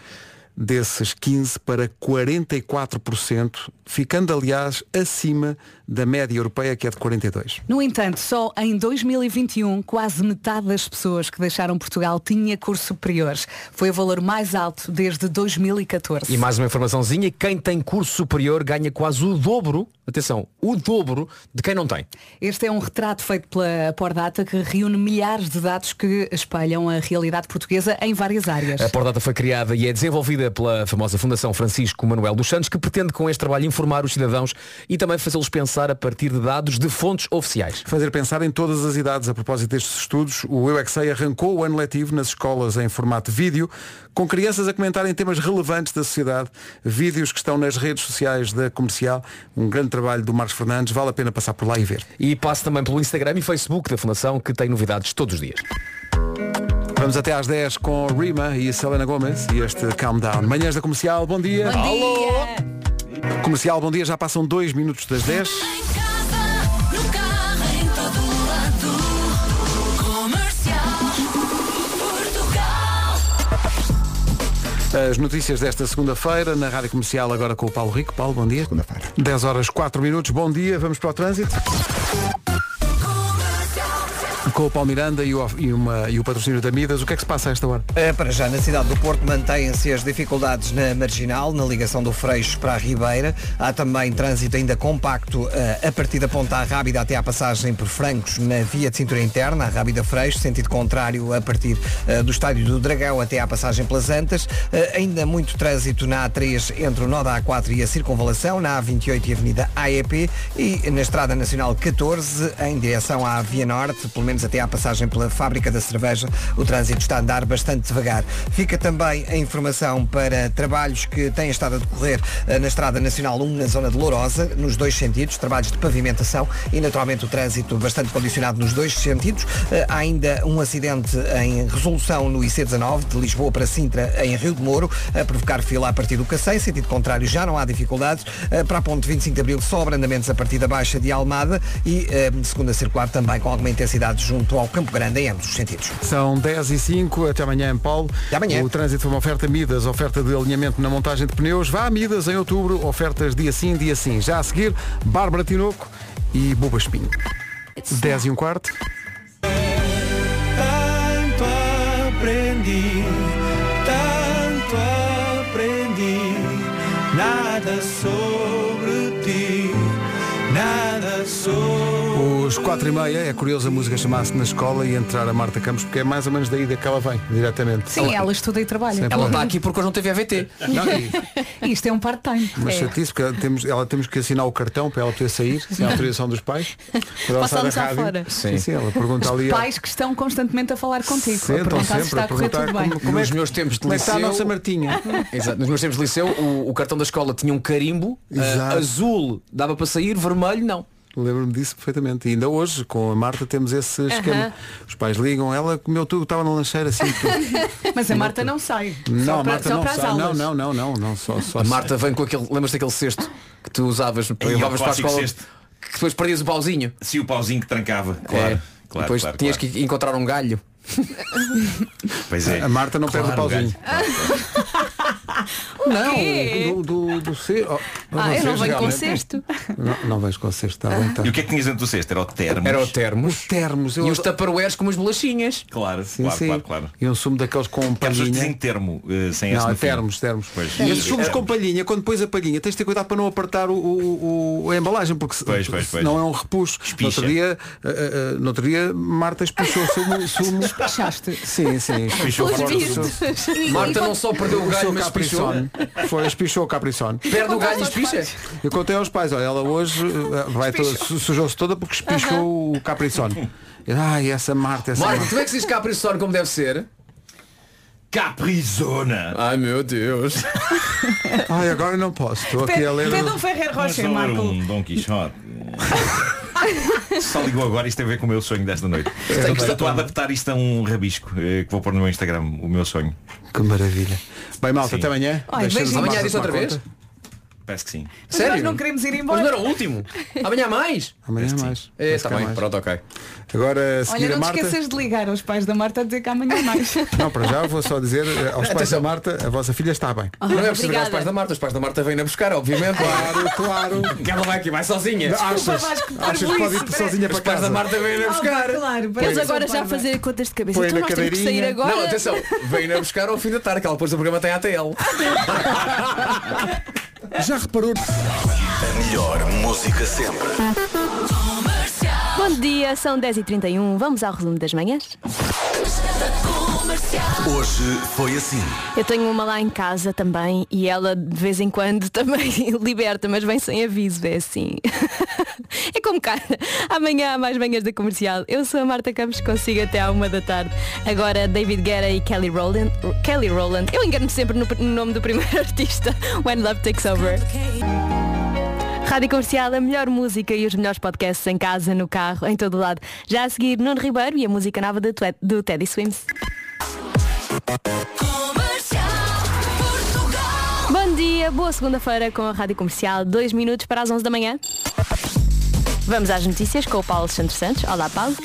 desses 15 para 44%, ficando aliás acima da média europeia que é de 42. No entanto, só em 2021, quase metade das pessoas que deixaram Portugal tinha curso superior. Foi o valor mais alto desde 2014. E mais uma informaçãozinha, quem tem curso superior ganha quase o dobro, atenção, o dobro de quem não tem. Este é um retrato feito pela Pordata que reúne milhares de dados que espelham a realidade portuguesa em várias áreas. A Pordata foi criada e é desenvolvida pela famosa Fundação Francisco Manuel dos Santos, que pretende com este trabalho informar os cidadãos e também fazê-los pensar a partir de dados de fontes oficiais. Fazer pensar em todas as idades. A propósito destes estudos, o Eu é arrancou o ano letivo nas escolas em formato vídeo, com crianças a comentarem temas relevantes da sociedade, vídeos que estão nas redes sociais da comercial. Um grande trabalho do Marcos Fernandes, vale a pena passar por lá e ver. E passe também pelo Instagram e Facebook da Fundação, que tem novidades todos os dias. Vamos até às 10 com Rima e Selena Gomez e este Calm Down. Manhãs da Comercial, bom dia. Bom Alô! Comercial, bom dia, já passam dois minutos das 10. No carro, em todo lado. Comercial. Portugal. As notícias desta segunda-feira na Rádio Comercial agora com o Paulo Rico. Paulo, bom dia. Segunda-feira. 10 horas 4 minutos, bom dia, vamos para o trânsito. Com o Paulo Miranda e o, e e o patrocínio da Midas, o que é que se passa a esta hora? Eh, Para já, na cidade do Porto, mantêm-se as dificuldades na Marginal, na ligação do Freixo para a Ribeira. Há também trânsito ainda compacto eh, a partir da Ponta Rábida até à passagem por Francos na via de cintura interna, a Rábida Freixo, sentido contrário a partir eh, do Estádio do Dragão até à passagem pelas Antas. Eh, Ainda muito trânsito na A3 entre o nó da A4 e a Circunvalação, na A28 e a Avenida AEP e na Estrada Nacional 14 em direção à Via Norte, pelo menos até à passagem pela Fábrica da Cerveja, o trânsito está a andar bastante devagar. Fica também a informação para trabalhos que têm estado a decorrer eh, na Estrada Nacional 1, na zona de Lourosa, nos dois sentidos, trabalhos de pavimentação e naturalmente o trânsito bastante condicionado nos dois sentidos. Eh, Há ainda um acidente em resolução no IC19, de Lisboa para Sintra, em Rio de Moro, a provocar fila a partir do Cacém, sentido contrário já não há dificuldades. Eh, Para a ponte 25 de Abril só abrandamentos a partir da Baixa de Almada e segunda circular também com alguma intensidade junto ao Campo Grande em ambos os sentidos. São 10 e 5, até amanhã, Paulo. Até amanhã. O trânsito foi uma oferta Midas, oferta de alinhamento na montagem de pneus. Vá a Midas em outubro, ofertas dia sim, dia sim. Já a seguir, Bárbara Tinoco e Buba Espinho. 10 e um quarto. Tanto aprendi, tanto aprendi, nada sobre ti, nada sobre Os 4 e meia, é curioso a música chamar-se na escola e entrar a Marta Campos, porque é mais ou menos daí que ela vem, diretamente. Sim, ela estuda e trabalha. Sempre Ela está aqui porque hoje não teve AVT. Não, e- Isto é um part-time. Mas É. chatice, porque ela temos, ela temos que assinar o cartão para ela poder sair, sem autorização dos pais. Quando ela sai da rádio. fora. Sim. sim, ela pergunta ali. Pais que estão constantemente a falar contigo, a Sentam perguntar sempre se está a correr tudo bem. como- como é nos que- meus tempos de como é que está a liceu, nossa Martinha? Exato, nos meus tempos de liceu, o, o cartão da escola tinha um carimbo, Exato. azul dava para sair, vermelho não. Lembro-me disso perfeitamente. E ainda hoje, com a Marta, temos esse esquema. Os pais ligam, ela comeu tudo, estava na lancheira assim. Tudo. Mas a Marta não sai. Não, só a para, Marta só não para as sai. Não, aulas. não, não, não, não. Só, só A Marta vem com aquele, lembras daquele cesto que tu usavas para o levavas para a clássico escola, cesto. que depois perdias o pauzinho. Se o pauzinho que trancava, claro. É. Claro, depois claro, tinhas claro. que encontrar um galho. Pois é. A Marta não perde o Claro, pauzinho. Não, quê? do, do, do ce- oh, Ah, eu não venho com cesto. Não, não vais com cesto, está bem. Tá. E o que é que tinhas dentro do cesto? Era o termo. Era o termos. Termos, eu E os taparoeiros com umas bolachinhas. Claro, Sim, claro, sim. claro, claro. E um sumo daqueles com palhinha. dizem termo, eh, sem Não, é termos, termos. Pois. E esses sumos é- com palhinha, quando pões a palhinha, tens de ter cuidado para não apertar o, o- o- a embalagem, porque se- Pois, pois, pois. não é um repuxo. No outro dia, ah, ah, no outro dia Marta espichou sumo. sumo. Sim, sim. Marta não só perdeu o o galho, seu mas Foi, espichou o capriçone. Perde o galho e espicha. Eu contei aos pais, olha, ela hoje ah, vai toda- su- sujou-se toda porque espichou o capriçone. Ai, essa Marta, essa Marta, Marta. tu é que dizes capricorn como deve ser? Caprizona! Ai meu Deus. Ai, agora não posso. Estou aqui a ler. Pede um Ferrer Mas Rocher, só era Marco. um Dom Quixote. Só ligou agora, isto tem a ver com o meu sonho desta noite. Estou, estou a adaptar isto a um rabisco eh, que vou pôr no meu Instagram, o meu sonho. Que maravilha. Bem, malta, Sim. até amanhã. Olha, Deixa-nos beijinhos. a Amanhã disso outra tomar vez? Parece que sim. Mas nós não queremos ir embora. Mas não era o último. Amanhã há mais. Amanhã há mais. É, está bem, mais. pronto, ok. Agora a seguir Olha, a não te Marta. esqueças de ligar aos pais da Marta a dizer que amanhã há mais. Não, para já vou só dizer eh, aos pais da Marta, a vossa filha está bem. não é preciso ligar aos pais da Marta, os pais da Marta vêm a buscar, obviamente. Claro, claro. Que ela vai aqui, vai sozinha. Achas, achas que pode ir sozinha para Os pais casa? da Marta vêm a buscar. claro, Eles agora já a fazer contas de cabeça. Então na nós temos que sair cadeirinha. agora. Não, atenção, vêm a buscar ao fim da tarde, que ela depois do programa tem ATL. Já reparou? A melhor música sempre. Dia, são 10h31. Vamos ao resumo das manhãs. Hoje foi assim. Eu tenho uma lá em casa também e ela de vez em quando também liberta, mas vem sem aviso, é assim. é como cá. Amanhã há mais manhãs da comercial. Eu sou a Marta Campos, consigo até à uma da tarde. Agora David Guerra e Kelly Rowland. Kelly Rowland. Eu engano sempre no, no nome do primeiro artista. When Love Takes Over. Rádio Comercial, a melhor música e os melhores podcasts em casa, no carro, em todo lado. Já a seguir, Nuno Ribeiro e a música nova do, do Teddy Swims. Bom dia, boa segunda-feira com a Rádio Comercial, dois minutos para as 11 da manhã. Vamos às notícias com o Paulo Santos Santos. Olá, Paulo.